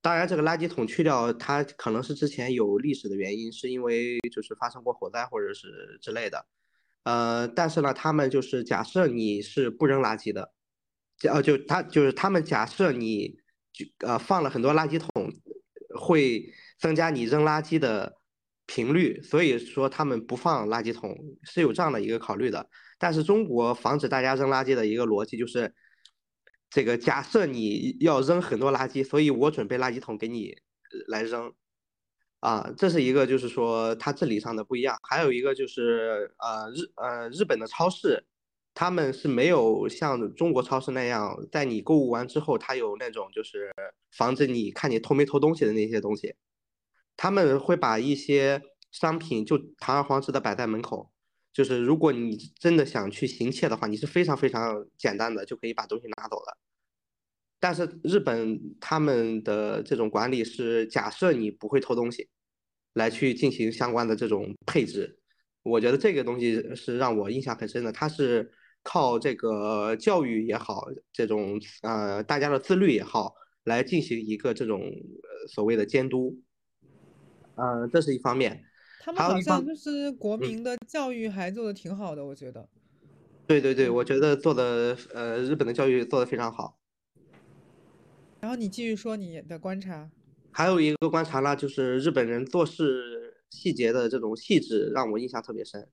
当然，这个垃圾桶去掉，它可能是之前有历史的原因，是因为就是发生过火灾或者是之类的。呃，但是呢，他们就是假设你是不扔垃圾的，呃，就他就是他们假设你就呃放了很多垃圾桶，会增加你扔垃圾的频率，所以说他们不放垃圾桶是有这样的一个考虑的。但是中国防止大家扔垃圾的一个逻辑就是。这个假设你要扔很多垃圾，所以我准备垃圾桶给你来扔，啊，这是一个就是说它治理上的不一样。还有一个就是呃日呃日本的超市，他们是没有像中国超市那样，在你购物完之后，它有那种就是防止你看你偷没偷东西的那些东西，他们会把一些商品就堂而皇之的摆在门口。就是如果你真的想去行窃的话，你是非常非常简单的就可以把东西拿走了。但是日本他们的这种管理是假设你不会偷东西，来去进行相关的这种配置。我觉得这个东西是让我印象很深的。它是靠这个教育也好，这种呃大家的自律也好，来进行一个这种所谓的监督。嗯，这是一方面。他们好像就是国民的教育还做的挺好的，我觉得。对对对，我觉得做的呃，日本的教育做的非常好。然后你继续说你的观察。还有一个观察呢，就是日本人做事细节的这种细致，让我印象特别深。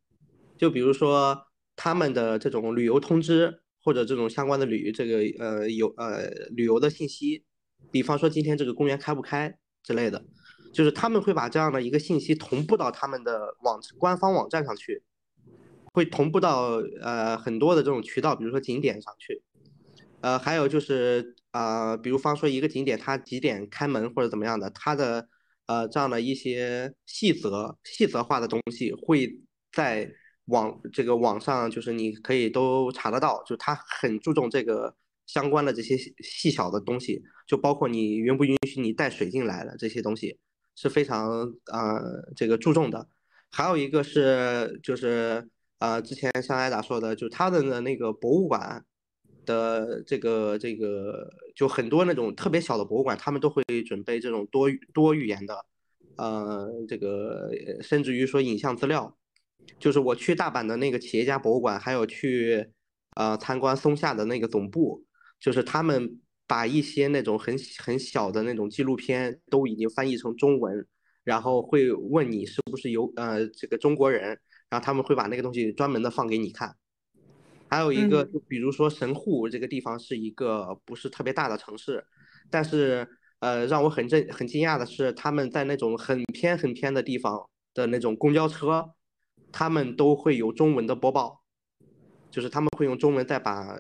就比如说他们的这种旅游通知，或者这种相关的旅这个呃游呃旅游的信息，比方说今天这个公园开不开之类的。就是他们会把这样的一个信息同步到他们的网官方网站上去，会同步到呃很多的这种渠道，比如说景点上去，呃，还有就是啊，比如方说一个景点它几点开门或者怎么样的，它的呃这样的一些细则细则化的东西会在网这个网上，就是你可以都查得到，就他很注重这个相关的这些细小的东西，就包括你允不允许你带水进来的这些东西。是非常呃这个注重的，还有一个是就是呃之前像艾达说的，就他的那个博物馆的这个这个就很多那种特别小的博物馆，他们都会准备这种多多语言的，呃这个甚至于说影像资料，就是我去大阪的那个企业家博物馆，还有去呃参观松下的那个总部，就是他们。把一些那种很很小的那种纪录片都已经翻译成中文，然后会问你是不是有呃这个中国人，然后他们会把那个东西专门的放给你看。还有一个，就比如说神户这个地方是一个不是特别大的城市，但是呃让我很震很惊讶的是，他们在那种很偏很偏的地方的那种公交车，他们都会有中文的播报，就是他们会用中文再把。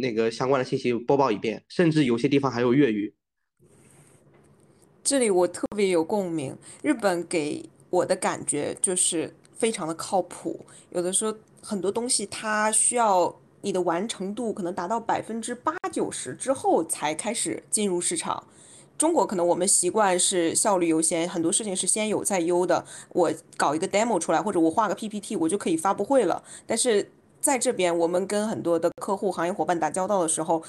那个相关的信息播报一遍，甚至有些地方还有粤语。这里我特别有共鸣。日本给我的感觉就是非常的靠谱，有的时候很多东西它需要你的完成度可能达到百分之八九十之后才开始进入市场。中国可能我们习惯是效率优先，很多事情是先有再优的。我搞一个 demo 出来，或者我画个 PPT，我就可以发布会了。但是在这边，我们跟很多的客户、行业伙伴打交道的时候，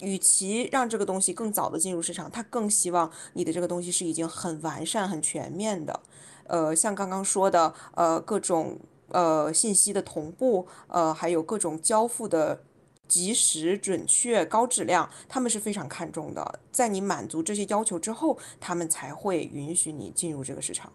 与其让这个东西更早的进入市场，他更希望你的这个东西是已经很完善、很全面的。呃，像刚刚说的，呃，各种呃信息的同步，呃，还有各种交付的及时、准确、高质量，他们是非常看重的。在你满足这些要求之后，他们才会允许你进入这个市场。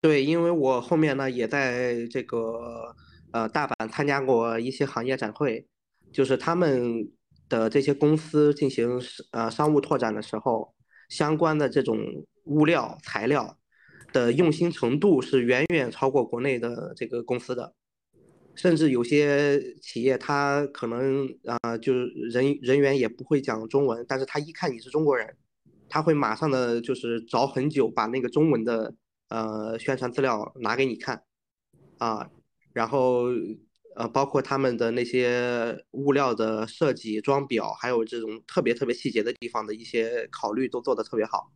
对，因为我后面呢也在这个呃大阪参加过一些行业展会，就是他们的这些公司进行呃商务拓展的时候，相关的这种物料材料的用心程度是远远超过国内的这个公司的，甚至有些企业他可能啊就是人人员也不会讲中文，但是他一看你是中国人，他会马上的就是找很久把那个中文的。呃，宣传资料拿给你看，啊，然后呃，包括他们的那些物料的设计、装裱，还有这种特别特别细节的地方的一些考虑，都做得特别好。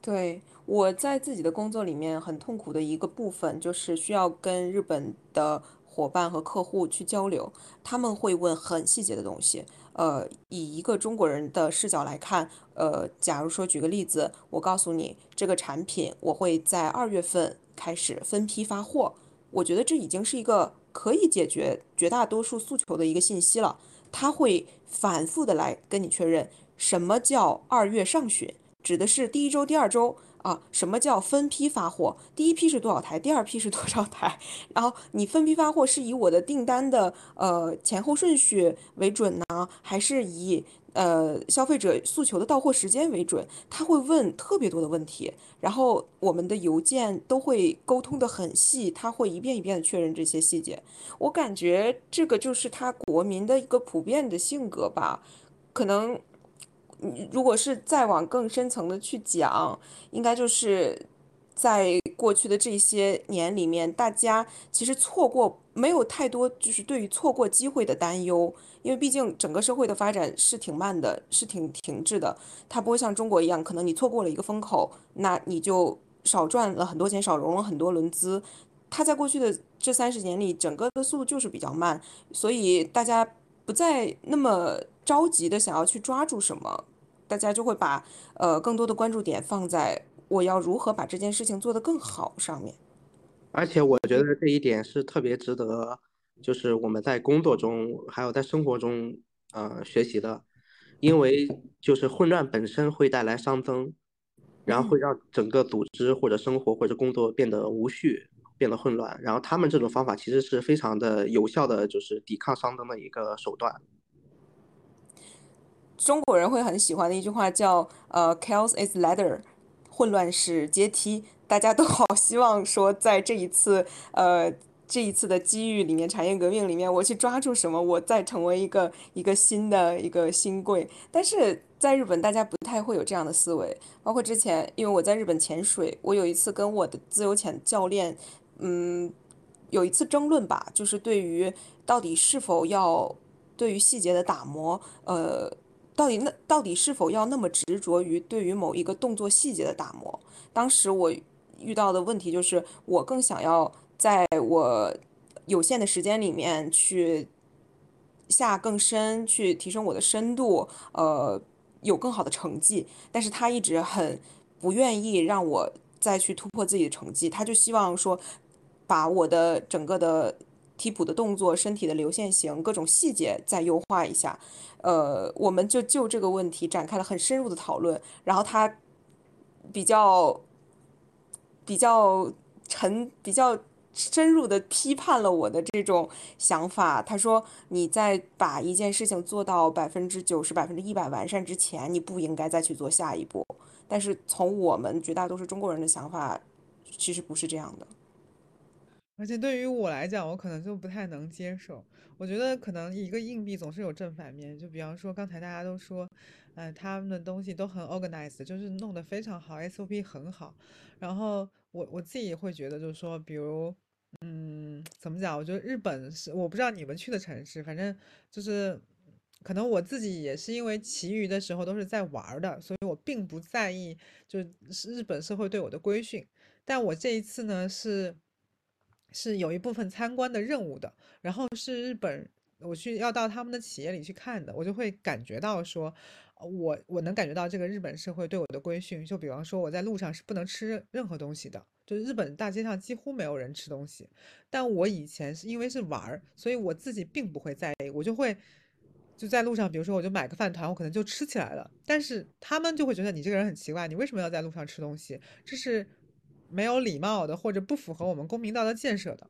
对，我在自己的工作里面很痛苦的一个部分，就是需要跟日本的伙伴和客户去交流，他们会问很细节的东西。呃，以一个中国人的视角来看，呃，假如说举个例子，我告诉你这个产品我会在二月份开始分批发货，我觉得这已经是一个可以解决绝大多数诉求的一个信息了。他会反复的来跟你确认，什么叫二月上旬，指的是第一周、第二周。啊，什么叫分批发货？第一批是多少台？第二批是多少台？然后你分批发货是以我的订单的呃前后顺序为准呢，还是以呃消费者诉求的到货时间为准？他会问特别多的问题，然后我们的邮件都会沟通的很细，他会一遍一遍的确认这些细节。我感觉这个就是他国民的一个普遍的性格吧，可能。如果是再往更深层的去讲，应该就是在过去的这些年里面，大家其实错过没有太多，就是对于错过机会的担忧，因为毕竟整个社会的发展是挺慢的，是挺停滞的，它不会像中国一样，可能你错过了一个风口，那你就少赚了很多钱，少融了很多轮资。它在过去的这三十年里，整个的速度就是比较慢，所以大家不再那么。着急的想要去抓住什么，大家就会把呃更多的关注点放在我要如何把这件事情做得更好上面。而且我觉得这一点是特别值得，就是我们在工作中还有在生活中呃学习的，因为就是混乱本身会带来熵增，然后会让整个组织或者生活或者工作变得无序，变得混乱。然后他们这种方法其实是非常的有效的，就是抵抗熵增的一个手段。中国人会很喜欢的一句话叫“呃，chaos is ladder”，混乱是阶梯。大家都好希望说，在这一次呃这一次的机遇里面，产业革命里面，我去抓住什么，我再成为一个一个新的一个新贵。但是在日本，大家不太会有这样的思维。包括之前，因为我在日本潜水，我有一次跟我的自由潜教练，嗯，有一次争论吧，就是对于到底是否要对于细节的打磨，呃。到底那到底是否要那么执着于对于某一个动作细节的打磨？当时我遇到的问题就是，我更想要在我有限的时间里面去下更深，去提升我的深度，呃，有更好的成绩。但是他一直很不愿意让我再去突破自己的成绩，他就希望说把我的整个的。踢普的动作、身体的流线型、各种细节再优化一下，呃，我们就就这个问题展开了很深入的讨论。然后他比较比较沉、比较深入的批判了我的这种想法。他说：“你在把一件事情做到百分之九十、百分之一百完善之前，你不应该再去做下一步。”但是从我们绝大多数中国人的想法，其实不是这样的。而且对于我来讲，我可能就不太能接受。我觉得可能一个硬币总是有正反面。就比方说刚才大家都说，呃，他们的东西都很 organized，就是弄得非常好，SOP 很好。然后我我自己会觉得，就是说，比如，嗯，怎么讲？我觉得日本是，我不知道你们去的城市，反正就是，可能我自己也是因为其余的时候都是在玩的，所以我并不在意，就是日本社会对我的规训。但我这一次呢是。是有一部分参观的任务的，然后是日本我去要到他们的企业里去看的，我就会感觉到说，我我能感觉到这个日本社会对我的规训。就比方说，我在路上是不能吃任何东西的，就日本大街上几乎没有人吃东西。但我以前是因为是玩儿，所以我自己并不会在意，我就会就在路上，比如说我就买个饭团，我可能就吃起来了。但是他们就会觉得你这个人很奇怪，你为什么要在路上吃东西？这是没有礼貌的，或者不符合我们公民道德建设的。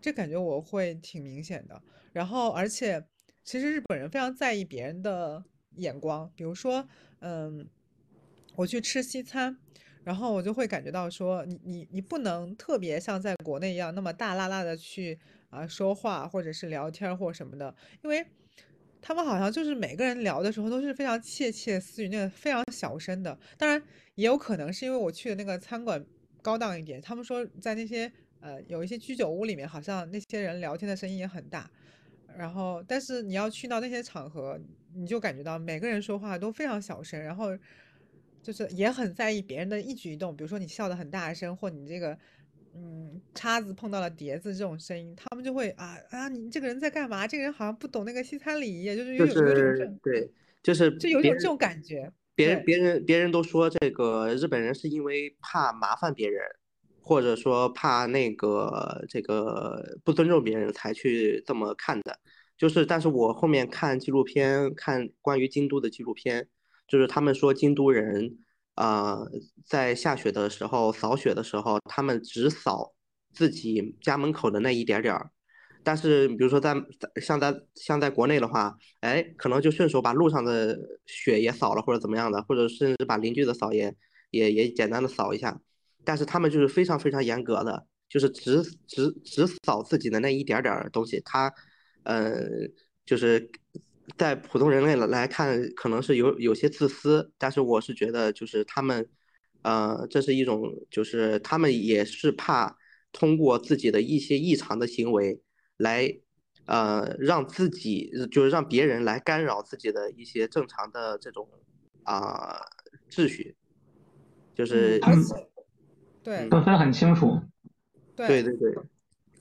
这感觉我会挺明显的。然后，而且其实日本人非常在意别人的眼光，比如说，嗯，我去吃西餐，然后我就会感觉到说，你你你不能特别像在国内一样那么大拉拉的去啊说话或者是聊天或什么的，因为他们好像就是每个人聊的时候都是非常窃窃私语，那个非常小声的。当然，也有可能是因为我去的那个餐馆高档一点，他们说在那些呃有一些居酒屋里面，好像那些人聊天的声音也很大。然后，但是你要去到那些场合，你就感觉到每个人说话都非常小声，然后就是也很在意别人的一举一动。比如说你笑得很大声，或你这个嗯叉子碰到了碟子这种声音，他们就会啊啊，你这个人在干嘛？这个人好像不懂那个西餐礼仪，就是有有种对，就是就有种这种感觉。别人别人别人都说这个日本人是因为怕麻烦别人。或者说怕那个这个不尊重别人才去这么看的，就是，但是我后面看纪录片，看关于京都的纪录片，就是他们说京都人啊，在下雪的时候扫雪的时候，他们只扫自己家门口的那一点点儿，但是比如说在像在像在国内的话，哎，可能就顺手把路上的雪也扫了，或者怎么样的，或者甚至把邻居的扫也也也简单的扫一下。但是他们就是非常非常严格的，就是只只只扫自己的那一点点东西。他，呃，就是在普通人类来看，可能是有有些自私。但是我是觉得，就是他们，呃，这是一种，就是他们也是怕通过自己的一些异常的行为来，呃，让自己就是让别人来干扰自己的一些正常的这种啊秩序，就是。对，都分得很清楚。对对对，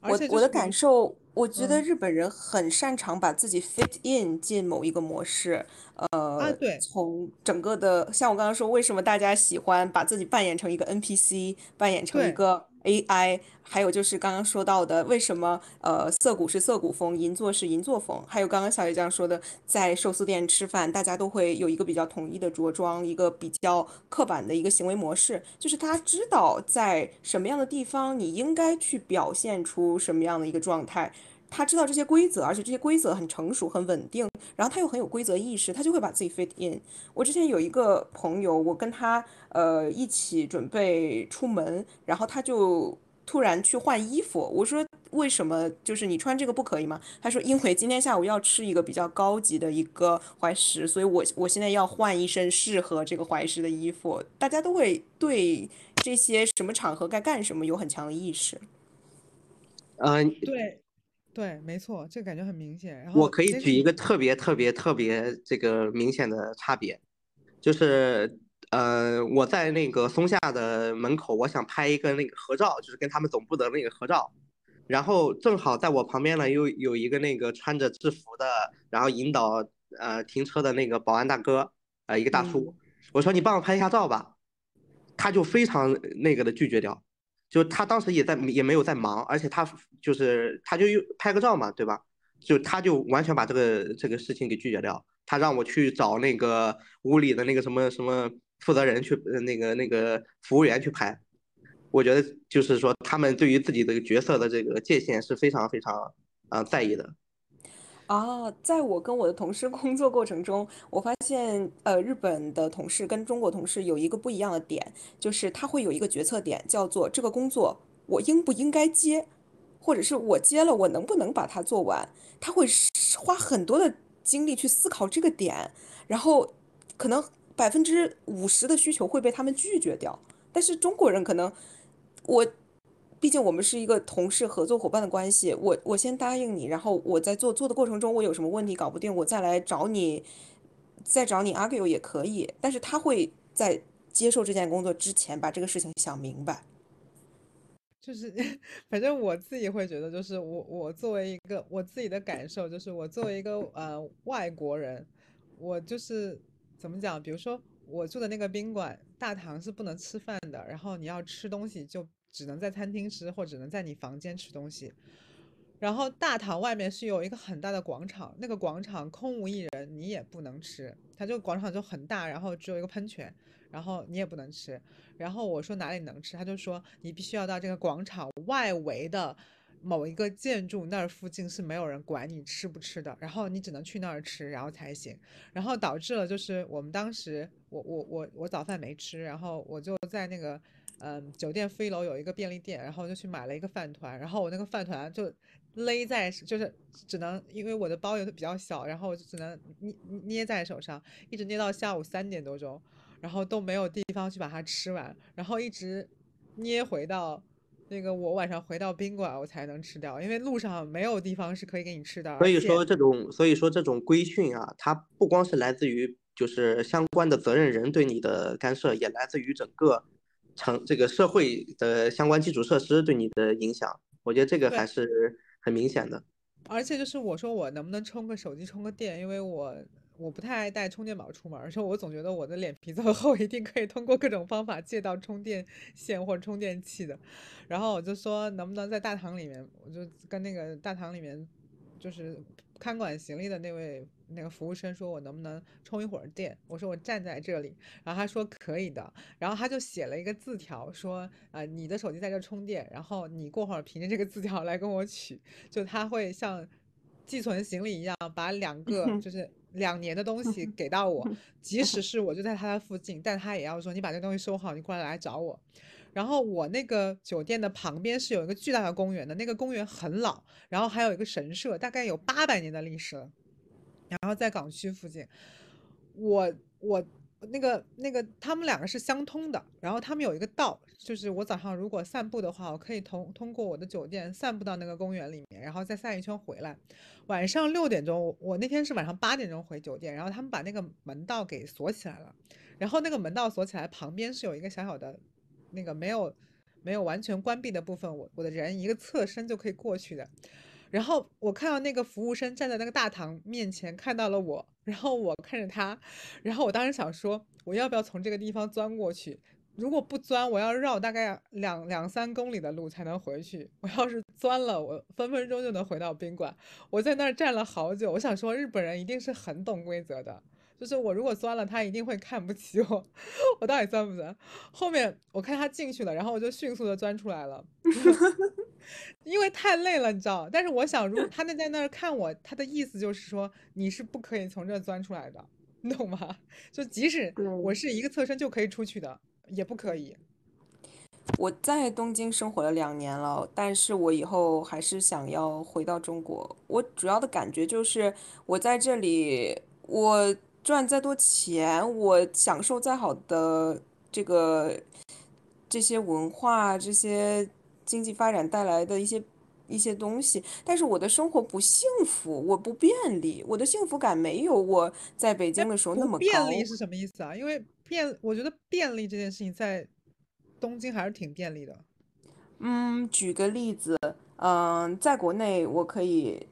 我我的感受，我觉得日本人很擅长把自己 fit in 进某一个模式。呃，对，从整个的，像我刚刚说，为什么大家喜欢把自己扮演成一个 NPC，扮演成一个。AI，还有就是刚刚说到的，为什么呃涩谷是涩谷风，银座是银座风？还有刚刚小野酱说的，在寿司店吃饭，大家都会有一个比较统一的着装，一个比较刻板的一个行为模式，就是他知道在什么样的地方你应该去表现出什么样的一个状态。他知道这些规则，而且这些规则很成熟、很稳定，然后他又很有规则意识，他就会把自己 fit in。我之前有一个朋友，我跟他呃一起准备出门，然后他就突然去换衣服。我说为什么？就是你穿这个不可以吗？他说因为今天下午要吃一个比较高级的一个怀石，所以我我现在要换一身适合这个怀石的衣服。大家都会对这些什么场合该干什么有很强的意识。嗯，对。对，没错，这个感觉很明显。然后我可以举一个特别特别特别这个明显的差别，就是呃，我在那个松下的门口，我想拍一个那个合照，就是跟他们总部的那个合照。然后正好在我旁边呢，又有一个那个穿着制服的，然后引导呃停车的那个保安大哥，呃，一个大叔。我说你帮我拍一下照吧，他就非常那个的拒绝掉。就他当时也在也没有在忙，而且他就是他就拍个照嘛，对吧？就他就完全把这个这个事情给拒绝掉。他让我去找那个屋里的那个什么什么负责人去，那个那个服务员去拍。我觉得就是说，他们对于自己的角色的这个界限是非常非常啊在意的。啊，在我跟我的同事 [LAUGHS] 工作过程中，我发现，呃，日本的同事跟中国同事有一个不一样的点，就是他会有一个决策点，叫做这个工作我应不应该接，或者是我接了我能不能把它做完，他会花很多的精力去思考这个点，然后可能百分之五十的需求会被他们拒绝掉，但是中国人可能我。毕竟我们是一个同事、合作伙伴的关系，我我先答应你，然后我在做做的过程中，我有什么问题搞不定，我再来找你，再找你 argue 也可以。但是他会在接受这件工作之前把这个事情想明白。就是 [LAUGHS] 反正我自己会觉得，就是我我作为一个我自己的感受，就是我作为一个呃外国人，我就是怎么讲？比如说我住的那个宾馆大堂是不能吃饭的，然后你要吃东西就只能在餐厅吃，或只能在你房间吃东西。然后大堂外面是有一个很大的广场，那个广场空无一人，你也不能吃。它这个广场就很大，然后只有一个喷泉，然后你也不能吃。然后我说哪里能吃，他就说你必须要到这个广场外围的某一个建筑那儿附近是没有人管你吃不吃的，然后你只能去那儿吃，然后才行。然后导致了就是我们当时我我我我早饭没吃，然后我就在那个嗯酒店负一楼有一个便利店，然后就去买了一个饭团，然后我那个饭团就。勒在就是只能因为我的包有的比较小，然后我就只能捏捏在手上，一直捏到下午三点多钟，然后都没有地方去把它吃完，然后一直捏回到那个我晚上回到宾馆我才能吃掉，因为路上没有地方是可以给你吃的。所以说这种所以说这种规训啊，它不光是来自于就是相关的责任人对你的干涉，也来自于整个城这个社会的相关基础设施对你的影响。我觉得这个还是。很明显的，而且就是我说我能不能充个手机充个电，因为我我不太爱带充电宝出门，[LAUGHS] 而且我总觉得我的脸皮这么 [LAUGHS] 厚，一定可以通过各种方法借到充电线或者充电器的。然后我就说能不能在大堂里面，我就跟那个大堂里面就是看管行李的那位。那个服务生说：“我能不能充一会儿电？”我说：“我站在这里。”然后他说：“可以的。”然后他就写了一个字条，说：“啊，你的手机在这充电，然后你过会儿凭着这个字条来跟我取。”就他会像寄存行李一样，把两个 [LAUGHS] 就是两年的东西给到我，[LAUGHS] 即使是我就在他的附近，但他也要说：“你把这东西收好，你过来来找我。”然后我那个酒店的旁边是有一个巨大的公园的，那个公园很老，然后还有一个神社，大概有八百年的历史了。然后在港区附近，我我那个那个他们两个是相通的。然后他们有一个道，就是我早上如果散步的话，我可以通通过我的酒店散步到那个公园里面，然后再散一圈回来。晚上六点钟，我那天是晚上八点钟回酒店，然后他们把那个门道给锁起来了。然后那个门道锁起来，旁边是有一个小小的，那个没有没有完全关闭的部分，我我的人一个侧身就可以过去的。然后我看到那个服务生站在那个大堂面前，看到了我，然后我看着他，然后我当时想说，我要不要从这个地方钻过去？如果不钻，我要绕大概两两三公里的路才能回去。我要是钻了，我分分钟就能回到宾馆。我在那儿站了好久，我想说，日本人一定是很懂规则的。就是我如果钻了，他一定会看不起我。[LAUGHS] 我到底钻不钻？后面我看他进去了，然后我就迅速的钻出来了，[LAUGHS] 因为太累了，你知道。但是我想，如果他那在那儿看我，他的意思就是说你是不可以从这钻出来的，你懂吗？就即使我是一个侧身就可以出去的，也不可以。我在东京生活了两年了，但是我以后还是想要回到中国。我主要的感觉就是我在这里，我。赚再多钱，我享受再好的这个这些文化、这些经济发展带来的一些一些东西，但是我的生活不幸福，我不便利，我的幸福感没有我在北京的时候那么高。便利是什么意思啊？因为便，我觉得便利这件事情在东京还是挺便利的。嗯，举个例子，嗯，在国内我可以。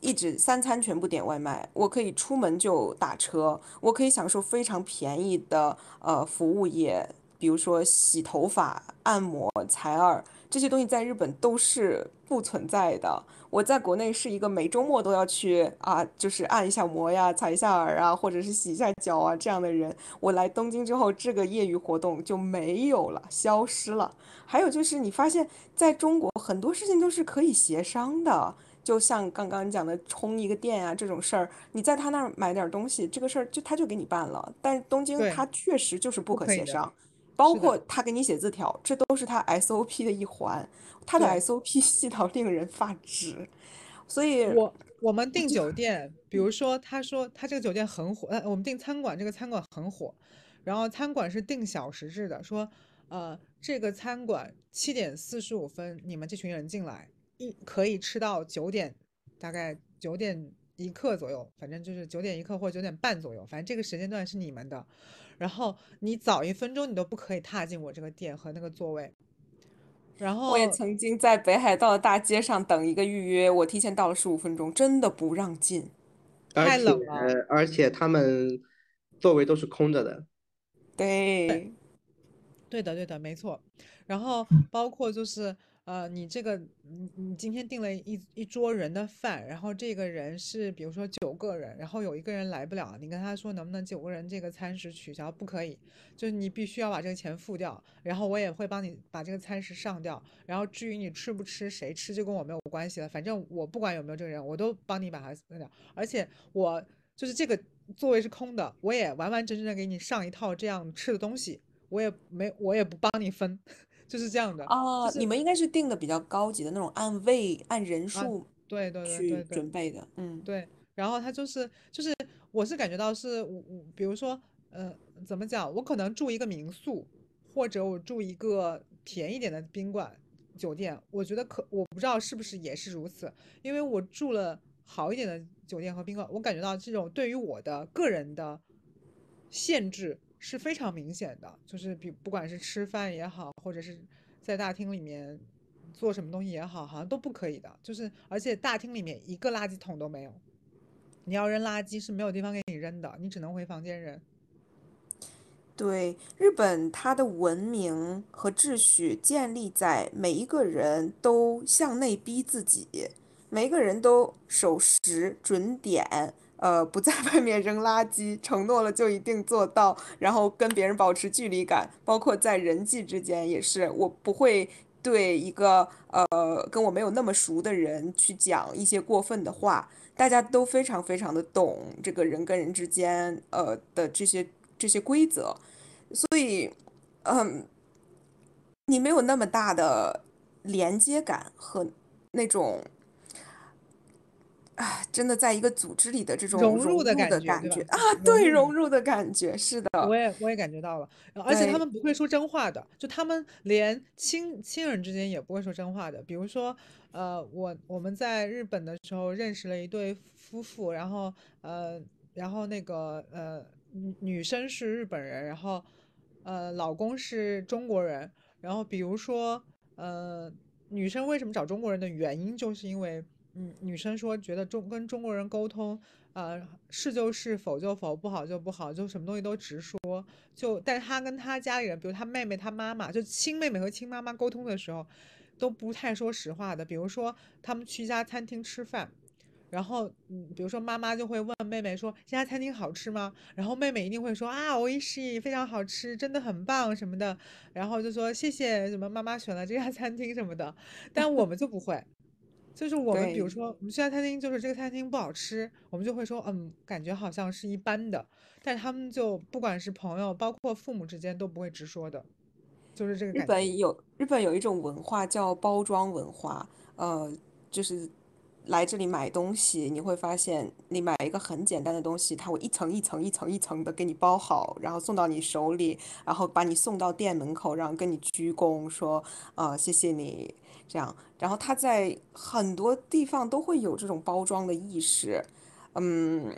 一直三餐全部点外卖，我可以出门就打车，我可以享受非常便宜的呃服务业，比如说洗头发、按摩、采耳这些东西，在日本都是不存在的。我在国内是一个每周末都要去啊，就是按一下摩呀、采一下耳啊，或者是洗一下脚啊这样的人，我来东京之后，这个业余活动就没有了，消失了。还有就是你发现在中国很多事情都是可以协商的。就像刚刚讲的充一个电啊这种事儿，你在他那儿买点东西，这个事儿就他就给你办了。但是东京他确实就是不可协商，包括他给你写字条，这都是他 SOP 的一环，他的 SOP 细到令人发指。所以，我我们订酒 [LAUGHS] 店，比如说他说他这个酒店很火，呃，我们订餐馆这个餐馆很火，然后餐馆是定小时制的，说呃这个餐馆七点四十五分你们这群人进来。一可以吃到九点，大概九点一刻左右，反正就是九点一刻或者九点半左右，反正这个时间段是你们的。然后你早一分钟你都不可以踏进我这个店和那个座位。然后我也曾经在北海道的大街上等一个预约，我提前到了十五分钟，真的不让进。太冷了，而且他们座位都是空着的。对，对的，对的，没错。然后包括就是呃，你这个你你今天订了一一桌人的饭，然后这个人是比如说九个人，然后有一个人来不了，你跟他说能不能九个人这个餐食取消？不可以，就是你必须要把这个钱付掉，然后我也会帮你把这个餐食上掉，然后至于你吃不吃，谁吃就跟我没有关系了，反正我不管有没有这个人，我都帮你把它撕掉，而且我就是这个座位是空的，我也完完整整的给你上一套这样吃的东西，我也没我也不帮你分，就是这样的，就啊，你们应该是定的比较高级的那种，按位、按人啊，数对对对去。准备的。嗯，对，然后他就是就是我是感觉到是我我比如说呃怎么讲，我可能住一个民宿，或者我住一个便宜点的宾馆酒店，我觉得可我不知道是不是也是如此，因为我住了好一点的酒店和宾馆，我感觉到这种对于我的个人的限制是非常明显的，就是比不管是吃饭也好，或者是在大厅里面做什么东西也好，好像都不可以的。就是而且大厅里面一个垃圾桶都没有，你要扔垃圾是没有地方给你扔的，你只能回房间扔。对，日本它的文明和秩序建立在每一个人都向内逼自己，每一个人都守时准点，呃，不在外面扔垃圾，承诺了就一定做到，然后跟别人保持距离感，包括在人际之间也是，我不会对一个呃跟我没有那么熟的人去讲一些过分的话，大家都非常非常的懂这个人跟人之间呃的这些这些规则。所以，嗯，你没有那么大的连接感和那种啊，真的在一个组织里的这种融入的感觉，啊，对，融入的感觉，是的，我。也我也感觉到了，而且他，们不会说真话的，就他们连亲亲人之间也不会说真话的。比如说，呃，我我们在日本的时候认识了一对夫妇，然后呃，然后那个呃女女生是日本人，然后呃老公是中国人，然后比如说呃女生为什么找中国人的原因，就是因为女生说觉得中跟中国人沟通。呃，是就是，否就否，不好就不好，就什么东西都直说。就，但是他跟他家里人，比如他妹妹、他妈妈，就亲妹妹和亲妈妈沟通的时候，都不太说实话的。比如说，他们去一家餐厅吃饭，然后，嗯，比如说妈妈就会问妹妹说：“这家餐厅好吃吗？”然后妹妹一定会说：“啊，我一是，非常好吃，真的很棒什么的。”然后就说：“谢谢什么妈妈选了这家餐厅什么的。[LAUGHS] ”但我们就不会。就是我们比如。说，我们去家餐厅，就是这个餐厅不好吃，我们就会说，嗯，感觉好像是一般的。但是他们就不管是朋友，包括父母之间都不会直说的，就是这个日感觉。本有日本有一种文化叫包装文化，呃，就是来这里买东西，你会发现你买一个很简单的东西，它会一层一层一层一层的给你包好，然后送到你手里，然后把你送到店门口，然后跟你鞠躬说，呃，谢谢你这样，然后他在很多地方都会有这种包装的意识，嗯，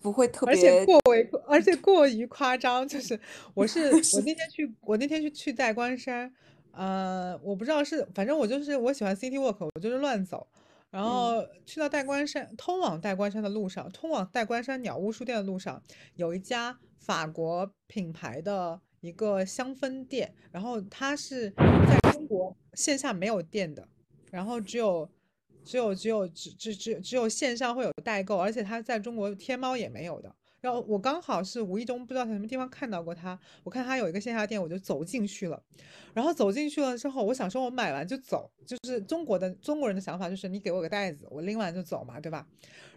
不会特别而且别，过为，而且过于夸张，就是我是我那天去，我那天去去代官山，呃，我不知道是，反正我就是我喜欢 city walk，我就是乱走，然嗯。后去到代官山，通往代官山的路上，通往代官山鸟屋书店的路上，有一家法国品牌的一个香氛店，然后它是在中国线下没有店的，然后只有只有只有只只只只有线上会有代购，而且它在中国天猫也没有的。然后我刚好是无意中不知道在什么地方看到过它，我看它有一个线下店，我就走进去了。然后走进去了之后，我想说我买完就走，就是中国的中国人的想法就是你给我个袋子，我拎完就走嘛，对吧？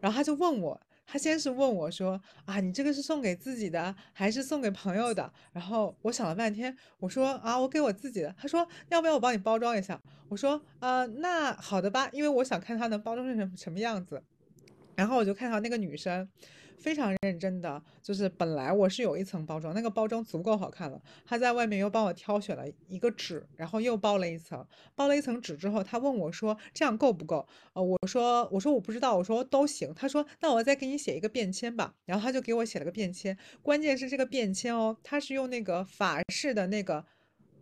然后他就问我，他先是问我说啊，你这个是送给自己的还是送给朋友的？然后我想了半天，我说啊，我给我自己的。他说要不要我帮你包装一下？我说呃，那好的吧，因为我想看它能包装成什么什么样子。然后我就看到那个女生非常认真的，就是本来我是有一层包装，那个包装足够好看了，他在外面又帮我挑选了一个纸，然后又包了一层，包了一层纸之后，他问我说这样够不够？呃，我说我说我不知道，我说都行。他说那我再给你写一个便签吧，然后他就给我写了个便签，关键是这个便签哦，他是用那个法式的那个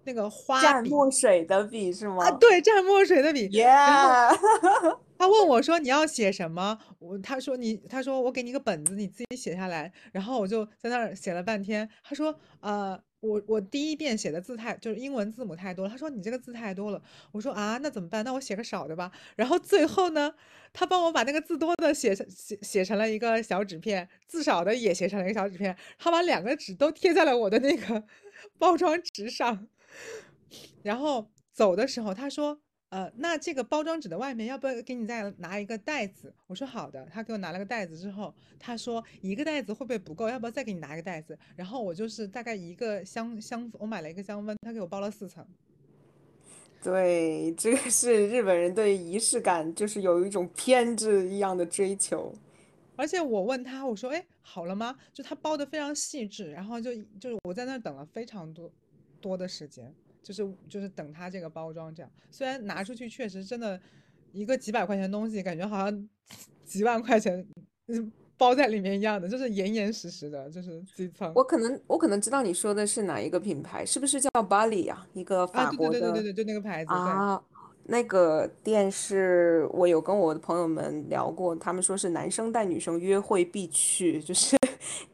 那个花蘸墨水的笔是吗？啊，对，蘸墨水的笔。然后 Yeah，[LAUGHS] 他问我说你要写什么？我他说你他说我给你个本子，你自己写下来。然后我就在那儿写了半天。他说呃我我第一遍写的字太就是英文字母太多了。他说你这个字太多了。我说啊那怎么办？那我写个少的吧。然后最后呢，他帮我把那个字多的写写写成了一个小纸片，字少的也写成了一个小纸片。他把两个纸都贴在了我的那个 [LAUGHS] 包装纸上。然后走的时候，他说：“呃，那这个包装纸的外面要不要给你再拿一个袋子？”我说：“好的。”他给我拿了个袋子之后，他说：“一个袋子会不会不够？要不要再给你拿一个袋子？”然后我就是大概一个箱箱子，我买了一个香氛，他给我包了四层。对，这个是日本人对仪式感就是有一种偏执一样的追求。而且我问他，我说：“哎，好了吗？”就他包的非常细致，然后就就是我在那等了非常多多的时间。就是就是等它这个包装这样，虽然拿出去确实真的一个几百块钱东西，感觉好像几万块钱 [LAUGHS] 包在里面一样的，就是严严实实的，就是几层。我可能我可能知道你说的是哪一个品牌，是不是叫巴黎呀？一个法国的。对对对对对，就那个牌子。啊，那个店是我有跟我的朋友们聊过，他们说是男生带女生约会必去，就是。[LAUGHS]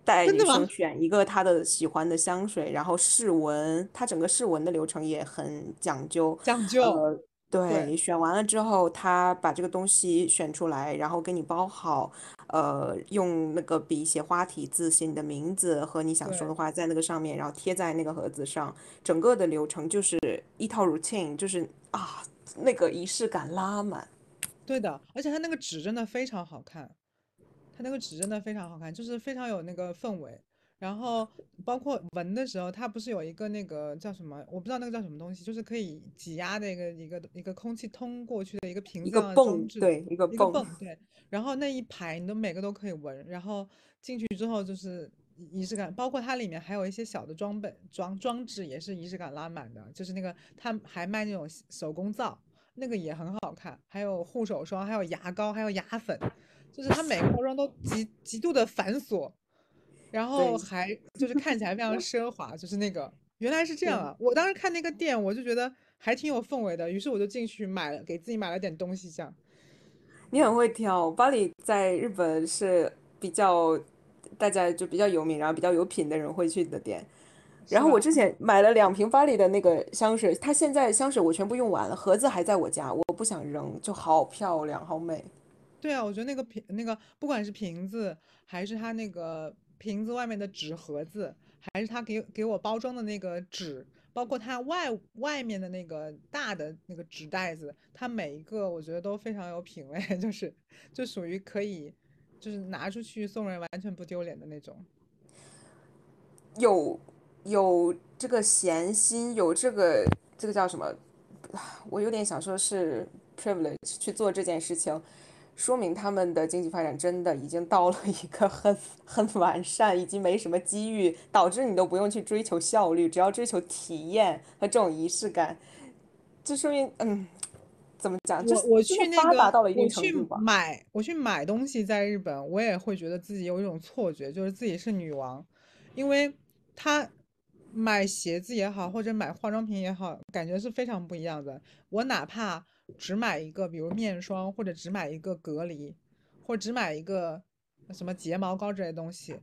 带女生选一个她的喜欢的香水，然后试闻，它整个试闻的流程也很讲究。讲究。呃，对，选完了之后，他把这个东西选出来，然后给你包好，呃，用那个笔写花体字，写你的名字和你想说的话在那个上面，然后贴在那个盒子上。整个的流程就是一套 routine，就是啊，那个仪式感拉满。对的，而且它那个纸真的非常好看。它那个纸真的非常好看，就是非常有那个氛围。然后包括闻的时候，它不是有一个那个叫什么，我不知道那个叫什么东西，就是可以挤压的一个一个一个空气通过去的一个瓶子装置，对，一个一个泵，对。然后那一排你都每个都可以闻，然后进去之后就是仪式感，包括它里面还有一些小的装备装装置也是仪式感拉满的，就是那个它还卖那种手工皂，那个也很好看，还有护手霜，还有牙膏，还有牙粉。就是它每个包装都极极度的繁琐，然后还就是看起来非常奢华，就是那个原来是这样啊！我当时看那个店，我就觉得还挺有氛围的，于是我就进去买了，给自己买了点东西。这样，你很会挑，巴黎在日本是比较大家就比较有名，然后比较有品的人会去的店。然后我之前买了两瓶巴黎的那个香水，它现在香水我全部用完了，盒子还在我家，我不想扔，就好漂亮，好美。对啊，我觉得那个瓶，那个不管是瓶子，还是它那个瓶子外面的纸盒子，还是它给给我包装的那个纸，包括它外外面的那个大的那个纸袋子，它每一个我觉得都非常有品味，[LAUGHS] 就是就属于可以，就是拿出去送人完全不丢脸的那种。有有这个闲心，有这个这个叫什么？我有点想说是 privilege 去做这件事情。说明他们的经济发展真的已经到了一个很很完善，已经没什么机遇，导致你都不用去追求效率，只要追求体验和这种仪式感。这说明，嗯，怎么讲？我我去那个，我去买，我去买东西，在日本，我也会觉得自己有一种错觉，就是自己是女王，因为他买鞋子也好，或者买化妆品也好，感觉是非常不一样的。我哪怕。只买一个，比如面霜，或者只买一个隔离，或者只买一个什么睫毛膏这类的东西。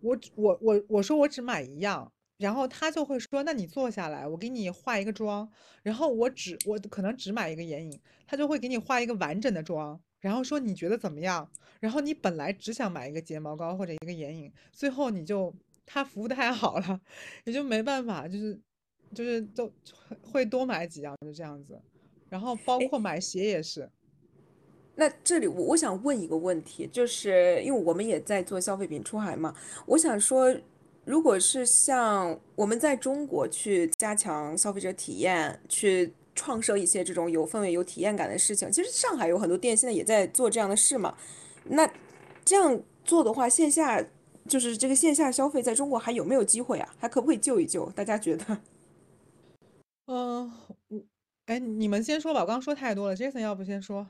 我我我我说我只买一样，然后他就会说，那你坐下来，我给你化一个妆。然后我只我可能只买一个眼影，他就会给你画一个完整的妆，然后说你觉得怎么样？然后你本来只想买一个睫毛膏或者一个眼影，最后你就他服务太好了，也就没办法，就是就是都会多买几样，就这样子。然后包括买鞋也是。那这里我我想问一个问题，就是因为我们也在做消费品出海嘛，我想说，如果是像我们在中国去加强消费者体验，去创设一些这种有氛围、有体验感的事情，其实上海有很多店现在也在做这样的事嘛。那这样做的话，线下就是这个线下消费在中国还有没有机会啊？还可不可以救一救？大家觉得？嗯，[LAUGHS] 我。哎，你们先说吧，我刚刚说太多了。Jason，要不先说？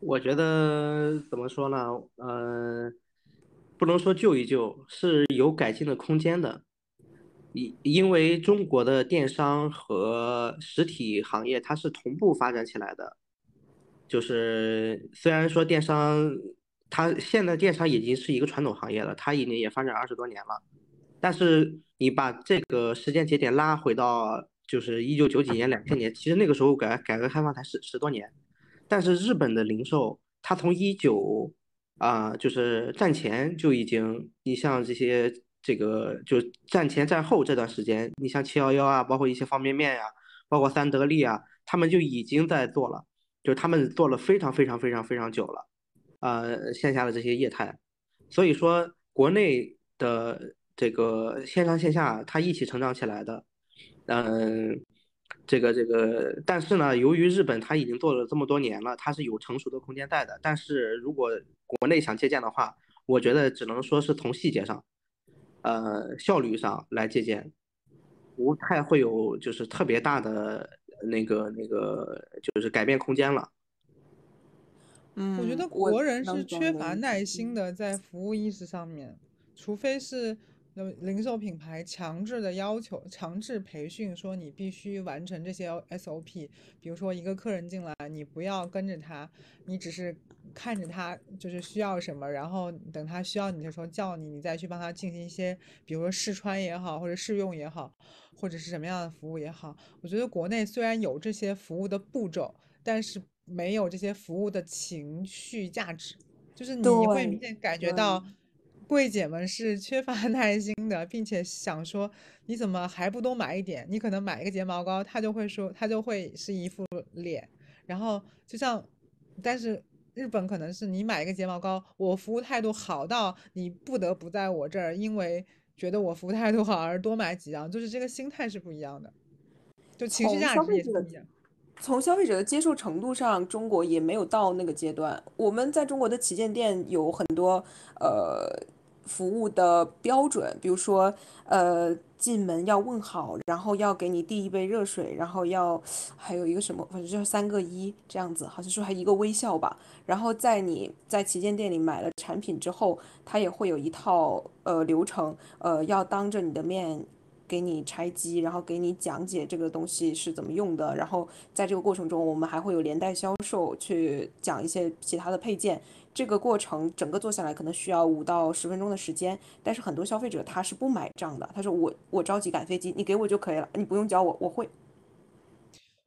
我觉得怎么说呢？嗯，不能说救一救，是有改进的空间的。因因为中国的电商和实体行业它是同步发展起来的，就是虽然说电商它现在电商已经是一个传统行业了，它已经也发展二十多年了，但是你把这个时间节点拉回到就是一九九几年、两千年，其实那个时候改改革开放才十十多年，但是日本的零售它从一九啊就是战前就已经，你像这些。这个就战前战后这段时间，你像七幺幺啊，包括一些方便面呀，包括三得利啊，他们就已经在做了，就他们做了非常非常非常非常久了，呃，线下的这些业态，所以说国内的这个线上线下它一起成长起来的，嗯，这个这个，但是呢，由于日本它已经做了这么多年了，它是有成熟的空间在的，但是如果国内想借鉴的话，我觉得只能说是从细节上。呃，效率上来借鉴，不太会有就是特别大的那个那个就是改变空间了。嗯，我觉得国人是缺乏耐心的，在服务意识上面，除非是。那零售品牌强制的要求、强制培训，说你必须完成这些 SOP。比如说一个客人进来，你不要跟着他，你只是看着他，就是需要什么，然后等他需要你的时候叫你，你再去帮他进行一些，比如说试穿也好，或者试用也好，或者是什么样的服务也好。我觉得国内虽然有这些服务的步骤，但是没有这些服务的情绪价值，就是你会明显感觉到。柜姐们是缺乏 [LAUGHS] 耐心的，并且想说你怎么还不多买一点？你可能买一个睫毛膏，他就会说他就会是一副脸。然后就像，但是日本可能是你买一个睫毛膏，我服务态度好到你不得不在我这儿，因为觉得我服务态度好而多买几样，就是这个心态是不一样的，就情绪价值也不一样。从消费者的接受程度上，中国也没有到那个阶段。我们在中国的旗舰店有很多呃。服务的标准，比如说，呃，进门要问好，然后要给你递一杯热水，然后要还有一个什么，反正就是三个一这样子，好像说还一个微笑吧。然后在你在旗舰店里买了产品之后，它也会有一套呃流程，呃，要当着你的面给你拆机，然后给你讲解这个东西是怎么用的。然后在这个过程中，我们还会有连带销售去讲一些其他的配件。这个过程整个做下来可能需要五到十分钟的时间，但是很多消费者他是不买账的。他说我我着急赶飞机，你给我就可以了，你不用教我，我会。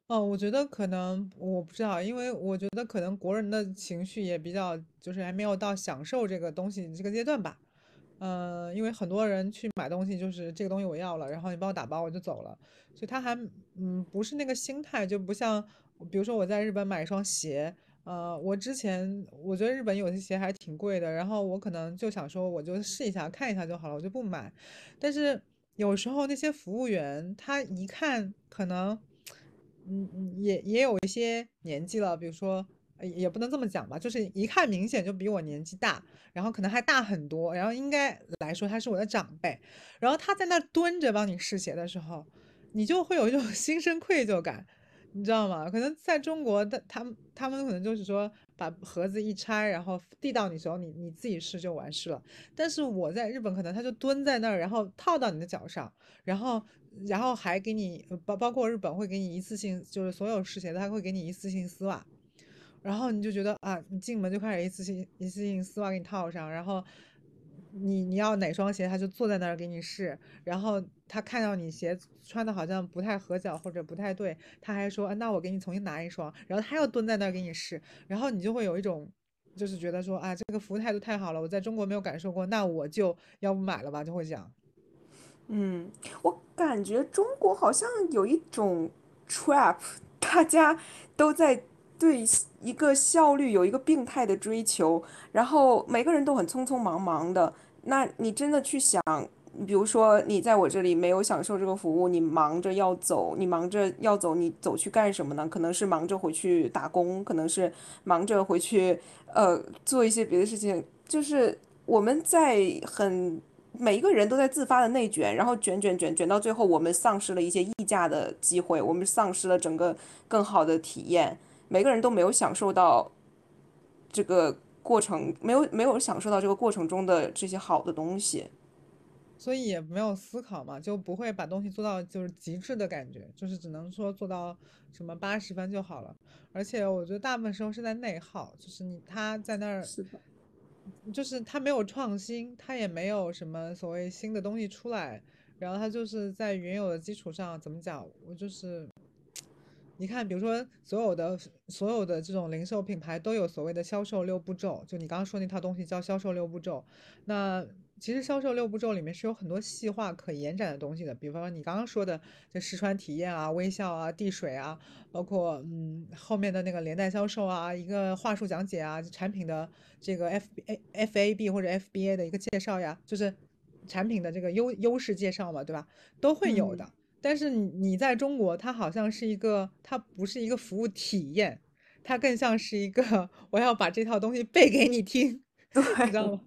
哦，我觉得可能我不知道，因为我觉得可能国人的情绪也比较，就是还没有到享受这个东西这个阶段吧。嗯，因为很多人去买东西就是这个东西我要了，然后你帮我打包我就走了，所以他还嗯不是那个心态，就不像比如说我在日本买一双鞋。呃，我之前我觉得日本有些鞋还挺贵的，然后我可能就想说，我就试一下看一下就好了，我就不买。但是有时候那些服务员他一看可能，嗯，也也有一些年纪了，比如说也不能这么讲吧，就是一看明显就比我年纪大，然后可能还大很多，然后应该来说他是我的长辈，然后他在那蹲着帮你试鞋的时候，你就会有一种 [LAUGHS] 心生愧疚感。你知道吗？可能在中国的他们，他们可能就是说把盒子一拆，然后递到你手里，你自己试就完事了。但是我在日本，可能他就蹲在那儿，然后套到你的脚上，然后，然后还给你包包括日本会给你一次性，就是所有试鞋的他会给你一次性丝袜，然后你就觉得啊，你进门就开始一次性一次性丝袜给你套上，然后。你你要哪双鞋，他就坐在那儿给你试，然后他看到你鞋穿的好像不太合脚或者不太对，他还说，那我给你重新拿一双，然后他又蹲在那儿给你试，然后你就会有一种，就是觉得说，啊，这个服务态度太好了，我在中国没有感受过，那我就要不买了吧，就会讲。嗯，我感觉中国好像有一种 trap，大家都在。对一个效率有一个病态的追求，然后每个人都很匆匆忙忙的。那你真的去想，比如说你在我这里没有享受这个服务，你忙着要走，你忙着要走，你走去干什么呢？可能是忙着回去打工，可能是忙着回去呃做一些别的事情。就是我们在很每一个人都在自发的内卷，然后卷卷卷卷到最后，我们丧失了一些溢价的机会，我们丧失了整个更好的体验。每个人都没有享受到这个过程，没有没有享受到这个过程中的这些好的东西。所以也没有思考嘛，就不会把东西做到就是极致的感觉，就是只能说做到什么八十分就好了。而且我觉得大部分时候是在内耗，就是你他在那儿，是的，就是他没有创新，他也没有什么所谓新的东西出来，然后他就是在原有的基础上怎么讲，我就是。你看，比如说所有的所有的这种零售品牌都有所谓的销售六步骤，就你刚刚说那套东西叫销售六步骤。那其实销售六步骤里面是有很多细化可延展的东西的，比方说你刚刚说的这试穿体验啊、微笑啊、递水啊，包括嗯后面的那个连带销售啊、一个话术讲解啊、产品的这个 F A F A B 或者 F B A 的一个介绍呀，就是产品的这个优优势介绍嘛，对吧？都会有的。但是你你在中国，它好像是一个，它不是一个服务体验，它更像是一个 [LAUGHS] 我要把这套东西背给你听，[LAUGHS] 你知道吗？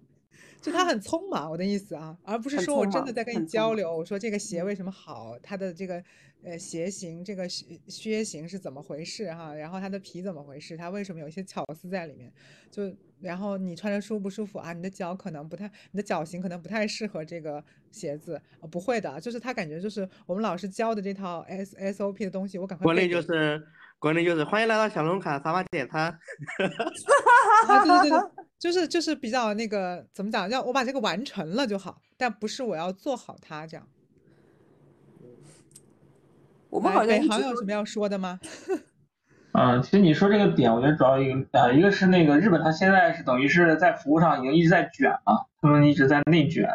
就他很匆忙，我的意思啊，而不是说我真的在跟你交流，我说这个鞋嗯为什么好，它的这个呃鞋型，这个靴靴型是怎么回事哈，然后它的皮怎么回事，它为什么有一些巧思在里面，就然后你穿着舒不舒服啊？你的脚可能不太，你的脚型可能不太适合这个鞋子，啊不会的，就是他感觉就是我们老师教的这套 S S O P 的东西，我赶快国内就是国内就是欢迎来到小龙坎扫码点餐。啊，对对对对，就是就是比较那个怎么讲，要我把这个完成了就好，但不是我要做好它这样。我们好像一直都航有什么要说的吗？[LAUGHS] 嗯，其实你说这个点，我觉得主要一个呃，一个是那个日本，它现在是等于是在服务上已经一直在卷了，他们一直在内卷，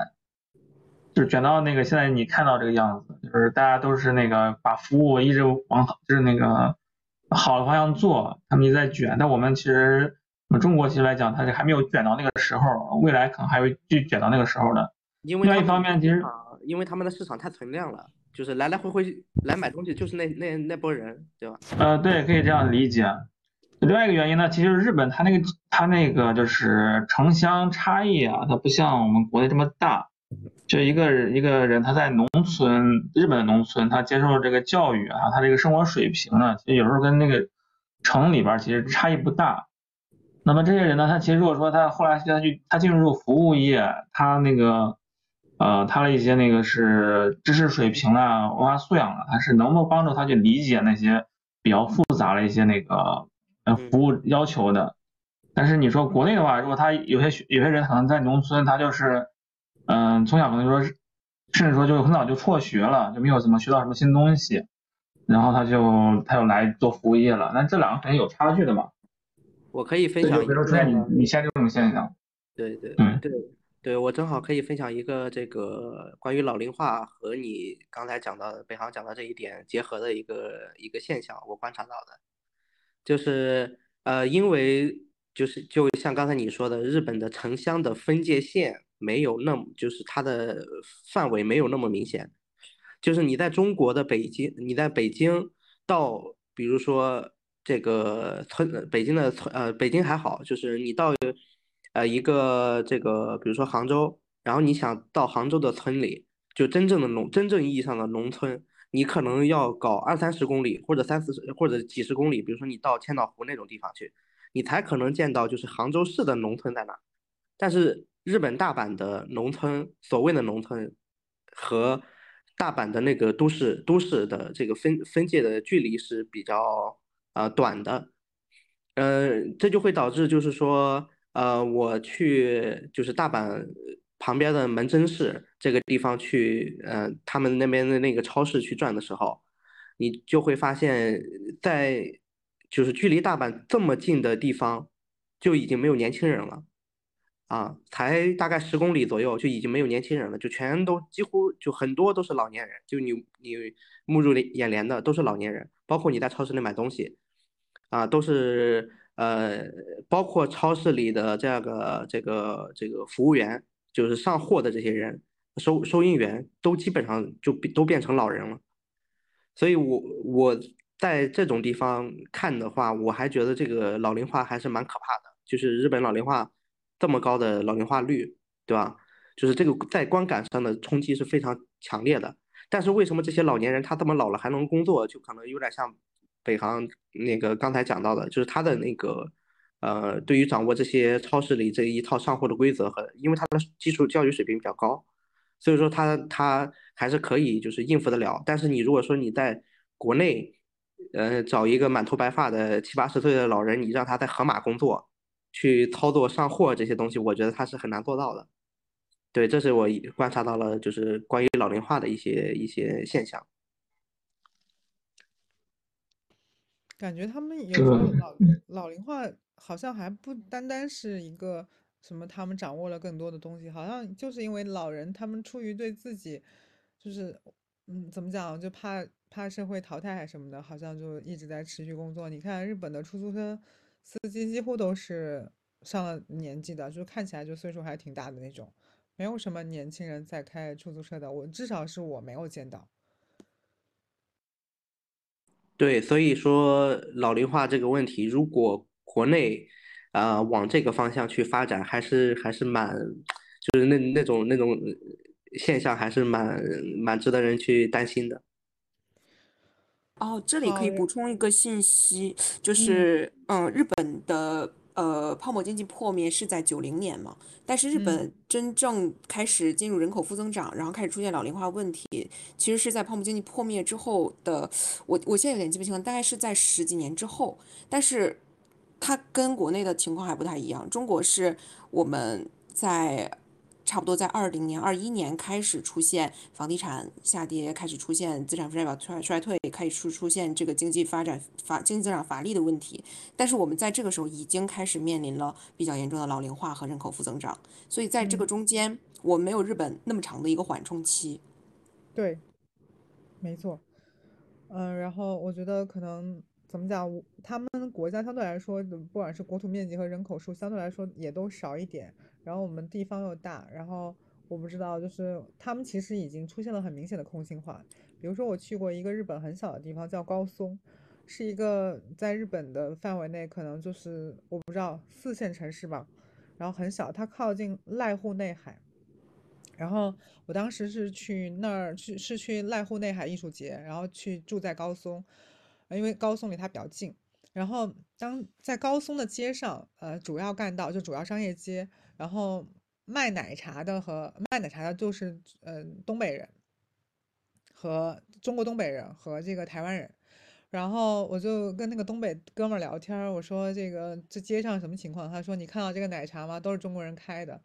就是卷到那个现在你看到这个样子，就是大家都是那个把服务一直往好，就是那个好的方向做，他们一直在卷。但我们其实我们中国其实来讲，它是还没有卷到那个时候，未来可能还会继续卷到那个时候的。因为另外一方面，其实啊，因为他们的市场太存量了，就是来来回回来买东西就是那那那波人，对吧？呃，对，可以这样理解。另外一个原因呢，其实日本它那个它那个就是城乡差异啊，它不像我们国内这么大。就一个人一个人他在农村，日本的农村，他接受这个教育啊，他这个生活水平呢，其实有时候跟那个城里边其实差异不大。那么这些人呢，他其实如果说他后来他去他进入服务业，他那个呃他的一些那个是知识水平啊、文化素养啊，他是能够帮助他去理解那些比较复杂的一些那个呃服务要求的。但是你说国内的话，如果他有些学有些人可能在农村，他就是嗯、从小可能就说是，甚至说就很早就辍学了，就没有怎么学到什么新东西，然后他就他就来做服务业了。那这两个肯定有差距的嘛。我可以分，享一就比如出现，你你现在这种现象。对对嗯对对，我正好可以分享一个这个关于老龄化和你刚才讲到的北航讲到这一点结合的一个一个现象，我观察到的，就是呃，因为就是就像刚才你说的，日本的城乡的分界线没有那么，就是它的范围没有那么明显，就是你在中国的北京，你在北京到，比如说这个村，北京的村，呃，北京还好，就是你到呃一个这个，比如说杭州，然后你想到杭州的村里，就真正的农，真正意义上的农村，你可能要搞二三十公里，或者三四十，或者几十公里，比如说你到千岛湖那种地方去，你才可能见到就是杭州市的农村在哪。但是日本大阪的农村，所谓的农村和大阪的那个都市都市的这个分分界的距离是比较呃短的，呃，这就会导致就是说，呃，我去就是大阪旁边的门真市这个地方去，呃，他们那边的那个超市去转的时候，你就会发现，在就是距离大阪这么近的地方，就已经没有年轻人了。啊，才大概十公里左右就已经没有年轻人了，就全都几乎就很多都是老年人，就你你目入眼帘的都是老年人，包括你在超市里买东西，啊，都是呃，包括超市里的这个这个这个服务员，就是上货的这些人，收收银员都基本上就都变成老人了，所以我我在这种地方看的话，我还觉得这个老龄化还是蛮可怕的，就是日本老龄化。这么高的老龄化率，对吧？就是这个在观感上的冲击是非常强烈的。但是为什么这些老年人他这么老了还能工作，就可能有点像北航那个刚才讲到的，就是他的那个呃，对于掌握这些超市里这一套上货的规则和，因为他的基础教育水平比较高，所以说他他还是可以就是应付得了。但是你如果说你在国内，呃，找一个满头白发的七八十岁的老人，你让他在盒马工作，去操作上货这些东西，我觉得他是很难做到的。对，这是我观察到了，就是关于老龄化的一些一些现象。感觉他们有时候老老龄化好像还不单单是一个什么，他们掌握了更多的东西，好像就是因为老人他们出于对自己，就是嗯，怎么讲，就怕怕社会淘汰还什么的，好像就一直在持续工作。你看日本的出租车司机几乎都是上了年纪的，就看起来就岁数还挺大的那种，没有什么年轻人在开出租车的，我至少是我没有见到。对，所以说老龄化这个问题，如果国内啊往这个方向去发展，还是还是蛮，就是那那种那种现象，还是蛮蛮值得人去担心的。哦，这里可以补充一个信息，就是嗯，日本的。呃，泡沫经济破灭是在九零年嘛？但是日本真正开始进入人口负增长，然后开始出现老龄化问题，其实是在泡沫经济破灭之后的。我我现在有点记不清了，大概是在十几年之后。但是它跟国内的情况还不太一样。中国是我们在。差不多在二零年、二一年开始出现房地产下跌，开始出现资产负债表衰衰退，开始出出现这个经济发展乏经济增长乏力的问题。但是我们在这个时候已经开始面临了比较严重的老龄化和人口负增长，所以在这个中间，我没有日本那么长的一个缓冲期。对，没错。嗯，然后我觉得可能怎么讲，他们国家相对来说，不管是国土面积和人口数，相对来说也都少一点。然后我们地方又大，然后我不知道，就是他们其实已经出现了很明显的空心化。比如说我去过一个日本很小的地方叫高松，是一个在日本的范围内可能就是我不知道四线城市吧，然后很小，它靠近濑户内海。然后我当时是去那儿去是去濑户内海艺术节，然后去住在高松，因为高松离它比较近。然后当在高松的街上，呃，主要干道就主要商业街。然后卖奶茶的和卖奶茶的就是，嗯，东北人和中国东北人和这个台湾人。然后我就跟那个东北哥们儿聊天，我说这个这街上什么情况？他说你看到这个奶茶吗？都是中国人开的。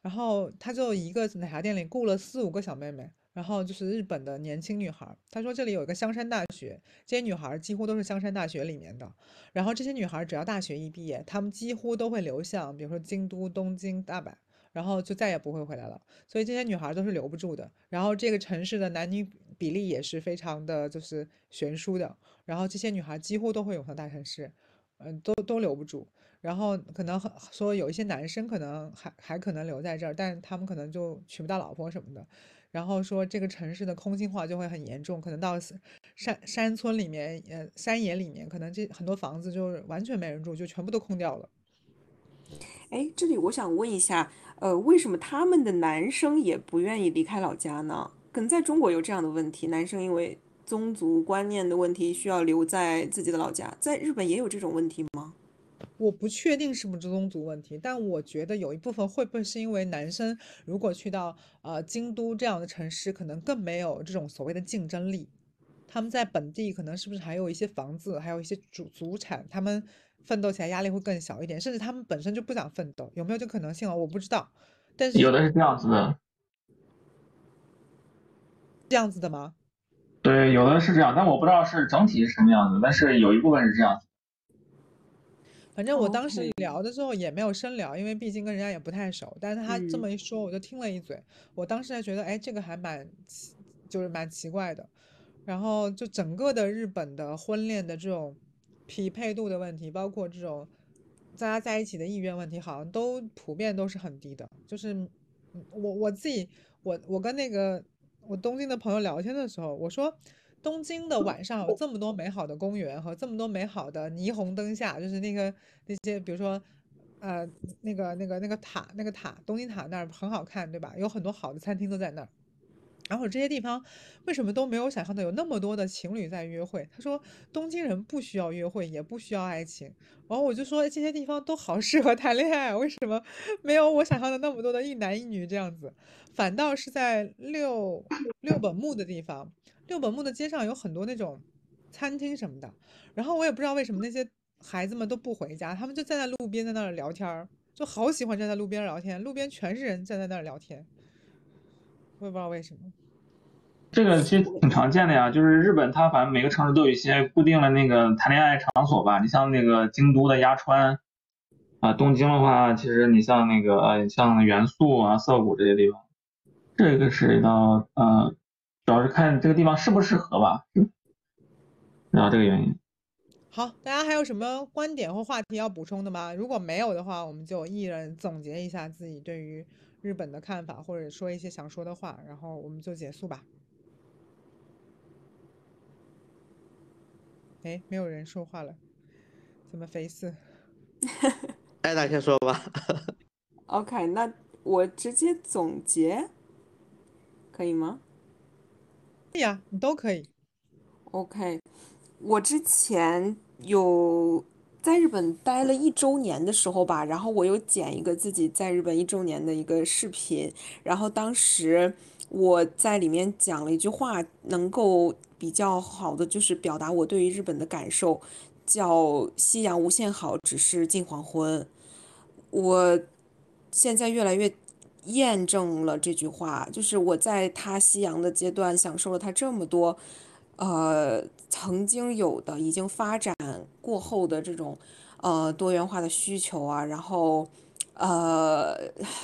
然后他就一个奶茶店里雇了四五个小妹妹。然后就是日本的年轻女孩，她说这里有一个香山大学，这些女孩几乎都是香山大学里面的。然后这些女孩只要大学一毕业，她们几乎都会流向，比如说京都、东京、大阪，然后就再也不会回来了。所以这些女孩都是留不住的。然后这个城市的男女比例也是非常的就是悬殊的。然后这些女孩几乎都会涌向大城市，嗯，都都留不住。然后可能说有一些男生可能还还可能留在这儿，但他们可能就娶不到老婆什么的。然后说这个城市的空心化就会很严重，可能到山山村里面，呃，山野里面，可能这很多房子就完全没人住，就全部都空掉了。哎，这里我想问一下，呃，为什么他们的男生也不愿意离开老家呢？可能在中国有这样的问题，男生因为宗族观念的问题需要留在自己的老家，在日本也有这种问题吗？我不确定是不是宗族问题，但我觉得有一部分会不会是因为男生如果去到呃京都这样的城市，可能更没有这种所谓的竞争力。他们在本地可能是不是还有一些房子，还有一些主祖产，他们奋斗起来压力会更小一点，甚至他们本身就不想奋斗，有没有这可能性啊？我不知道。但是有的是这样子的，这样子的吗？对，有的是这样，但我不知道是整体是什么样子，但是有一部分是这样子。反正我当时聊的时候也没有深聊，因为毕竟跟人家也不太熟。但是他这么一说，我就听了一嘴。我当时还觉得，哎，这个还蛮，就是蛮奇怪的。然后就整个的日本的婚恋的这种匹配度的问题，包括这种大家在一起的意愿问题，好像都普遍都是很低的。就是我我自己，我我跟那个我东京的朋友聊天的时候，我说。东京的晚上有这么多美好的公园和这么多美好的霓虹灯下，就是那个那些，比如说，呃，那个那个那个塔，那个塔，东京塔那儿很好看，对吧？有很多好的餐厅都在那儿。然后这些地方为什么都没有想象的有那么多的情侣在约会？他说东京人不需要约会，也不需要爱情。然后我就说这些地方都好适合谈恋爱，为什么没有我想象的那么多的一男一女这样子？反倒是在六六本木的地方，六本木的街上有很多那种餐厅什么的。然后我也不知道为什么那些孩子们都不回家，他们就站在路边在那儿聊天儿，就好喜欢站在路边聊天，路边全是人站在那儿聊天。我也不知道为什么，这个其实挺常见的呀，就是日本它反正每个城市都有一些固定的那个谈恋爱场所吧。你像那个京都的鸭川，啊，东京的话，其实你像那个呃，像元素啊、涩谷这些地方，这个是到呃，主要是看这个地方适不适合吧，然后这个原因。好，大家还有什么观点或话题要补充的吗？如果没有的话，我们就一人总结一下自己对于。日本的看法，或者说一些想说的话，然后我们就结束吧。哎，没有人说话了，怎么回事？艾达先说吧。OK，那我直接总结，可以吗？对呀，你都可以。OK，我之前有。在日本待了一周年的时候吧，然后我有剪一个自己在日本一周年的一个视频，然后当时我在里面讲了一句话，能够比较好的就是表达我对于日本的感受，叫“夕阳无限好，只是近黄昏”。我现在越来越验证了这句话，就是我在他夕阳的阶段享受了他这么多。呃，曾经有的已经发展过后的这种呃多元化的需求啊，然后呃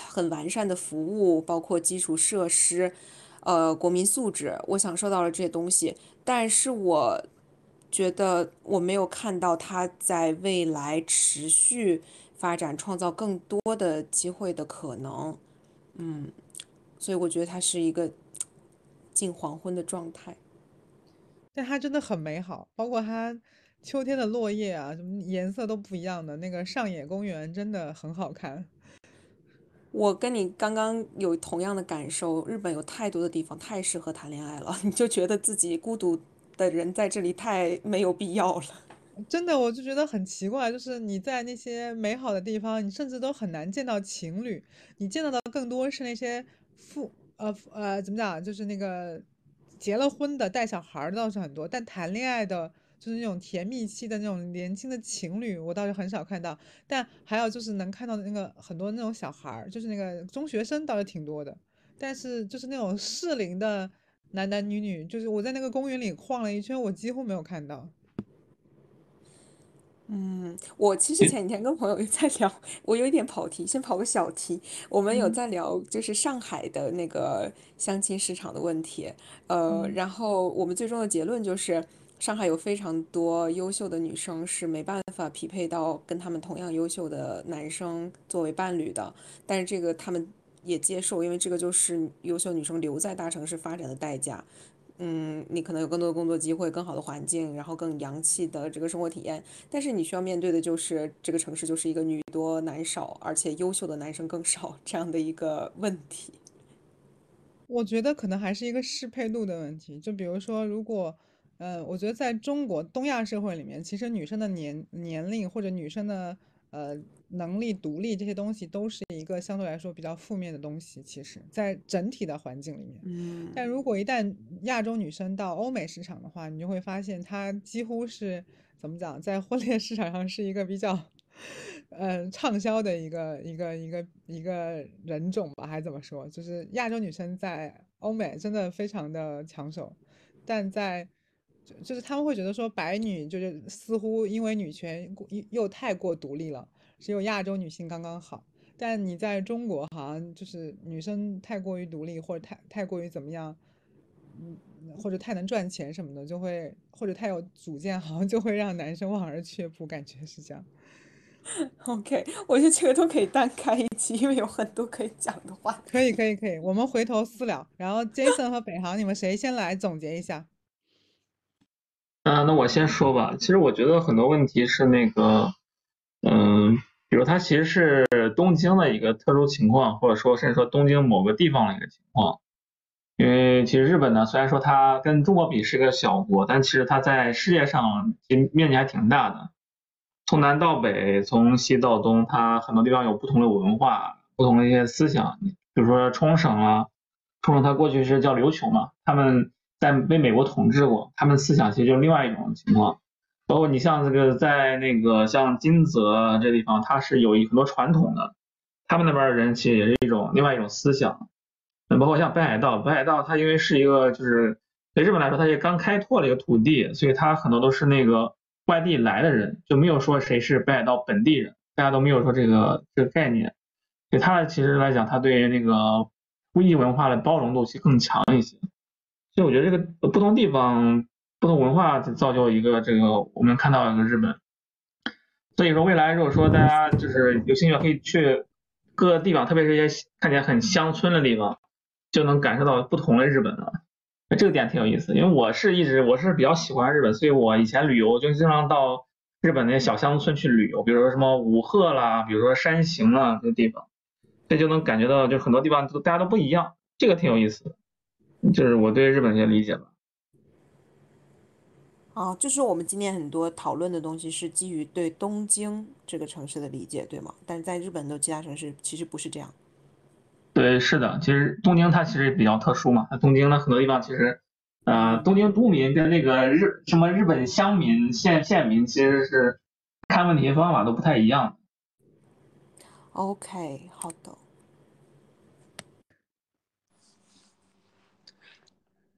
很完善的服务，包括基础设施，呃国民素质，我享受到了这些东西，但是我觉得我没有看到他在未来持续发展，创造更多的机会的可能，嗯，所以我觉得它是一个近黄昏的状态。但它真的很美好，包括它秋天的落叶啊，什么颜色都不一样的那个上野公园真的很好看。我跟你刚刚有同样的感受，日本有太多的地方太适合谈恋爱了，[LAUGHS] 你就觉得自己孤独的人在这里太没有必要了。真的，我就觉得很奇怪，就是你在那些美好的地方，你甚至都很难见到情侣，你见到的更多是那些父呃呃怎么讲，就是那个。结了婚的带小孩的倒是很多，但谈恋爱的，就是那种甜蜜期的那种年轻的情侣，我倒是很少看到。但还有就是能看到的那个很多那种小孩儿，就是那个中学生倒是挺多的。但是就是那种适龄的男男女女，就是我在那个公园里晃了一圈，我几乎没有看到。嗯，我其实前几天跟朋友在聊，我有一点跑题，先跑个小题。我们有在聊，就是上海的那个相亲市场的问题。呃，然后我们最终的结论就是，上海有非常多优秀的女生是没办法匹配到跟他们同样优秀的男生作为伴侣的。但是这个他们也接受，因为这个就是优秀女生留在大城市发展的代价。嗯，你可能有更多的工作机会，更好的环境，然后更洋气的这个生活体验。但是你需要面对的就是这个城市就是一个女多男少，而且优秀的男生更少这样的一个问题。我觉得可能还是一个适配度的问题。就比如说，如果，呃，我觉得在中国东亚社会里面，其实女生的年年龄或者女生的。呃，能力独立这些东西都是一个相对来说比较负面的东西。其实，在整体的环境里面，嗯，但如果一旦亚洲女生到欧美市场的话，你就会发现她几乎是怎么讲，在婚恋市场上是一个比较，呃，畅销的一个一个一个一个人种吧，还是怎么说？就是亚洲女生在欧美真的非常的抢手，但在。就就是他们会觉得说白女就是似乎因为女权又又太过独立了，只有亚洲女性刚刚好。但你在中国好像就是女生太过于独立或者太太过于怎么样，嗯，或者太能赚钱什么的，就会或者太有主见，好像就会让男生望而却步，感觉是这样。[LAUGHS] OK，我觉得这个都可以单开一期，因为有很多可以讲的话。可以可以可以，我们回头私聊。然后 Jason 和北航，你们谁先来总结一下？嗯，那我先说吧。其实我觉得很多问题是那个，嗯，比如它其实是东京的一个特殊情况，或者说甚至说东京某个地方的一个情况。因为其实日本呢，虽然说它跟中国比是个小国，但其实它在世界上其实面积还挺大的。从南到北，从西到东，它很多地方有不同的文化，不同的一些思想。比如说冲绳啊，冲绳它过去是叫琉球嘛，他们在被美国统治过，他们思想其实就是另外一种情况。包括你像这个在那个像金泽这地方，它是有一很多传统的，他们那边的人其实也是一种另外一种思想。那包括像北海道，北海道它因为是一个就是对日本来说，它也刚开拓了一个土地，所以它很多都是那个外地来的人，就没有说谁是北海道本地人，大家都没有说这个这个概念。对他其实来讲，他对那个异异文化的包容度其实更强一些。所以我觉得这个不同地方。不同文化造就一个这个，我们看到一个日本。所以说未来如果说大家就是有兴趣，可以去各个地方，特别是一些看起来很乡村的地方，就能感受到不同的日本了。这个点挺有意思，因为我是一直我是比较喜欢日本，所以我以前旅游就经常到日本那些小乡村去旅游，比如说什么五鹤啦，比如说山形啊这些地方，这就能感觉到就很多地方都大家都不一样，这个挺有意思的，就是我对日本的一些理解吧。啊，就是我们今天很多讨论的东西是基于对东京这个城市的理解，对吗？但是在日本的其他城市其实不是这样。对，是的，其实东京它其实比较特殊嘛。东京的，很多地方其实，呃，东京都民跟那个日什么日本乡民、县县民其实是看问题方法都不太一样。OK，好的。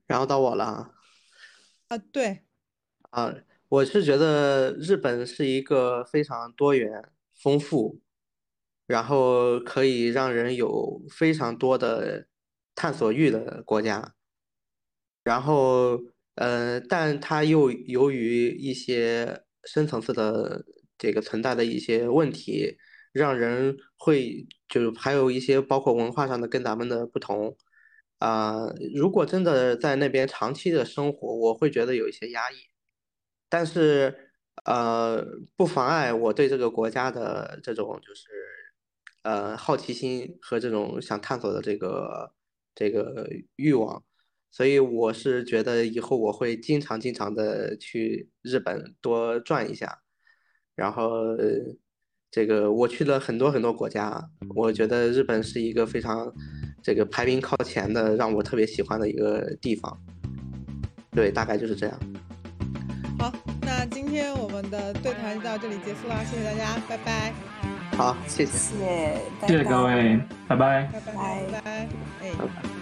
然后到我了。啊，对。啊，我是觉得日本是一个非常多元、丰富，然后可以让人有非常多的探索欲的国家。然后，呃，但它又由于一些深层次的这个存在的一些问题，让人会就是还有一些包括文化上的跟咱们的不同。啊，如果真的在那边长期的生活，我会觉得有一些压抑。但是，呃，不妨碍我对这个国家的这种就是，呃，好奇心和这种想探索的这个这个欲望，所以我是觉得以后我会经常经常的去日本多转一下，然后这个我去了很多很多国家，我觉得日本是一个非常这个排名靠前的，让我特别喜欢的一个地方，对，大概就是这样。好，那今天我们的对谈就到这里结束了，谢谢大家，拜拜。好，谢谢，谢谢，谢谢各位，拜拜，拜拜，拜拜，哎。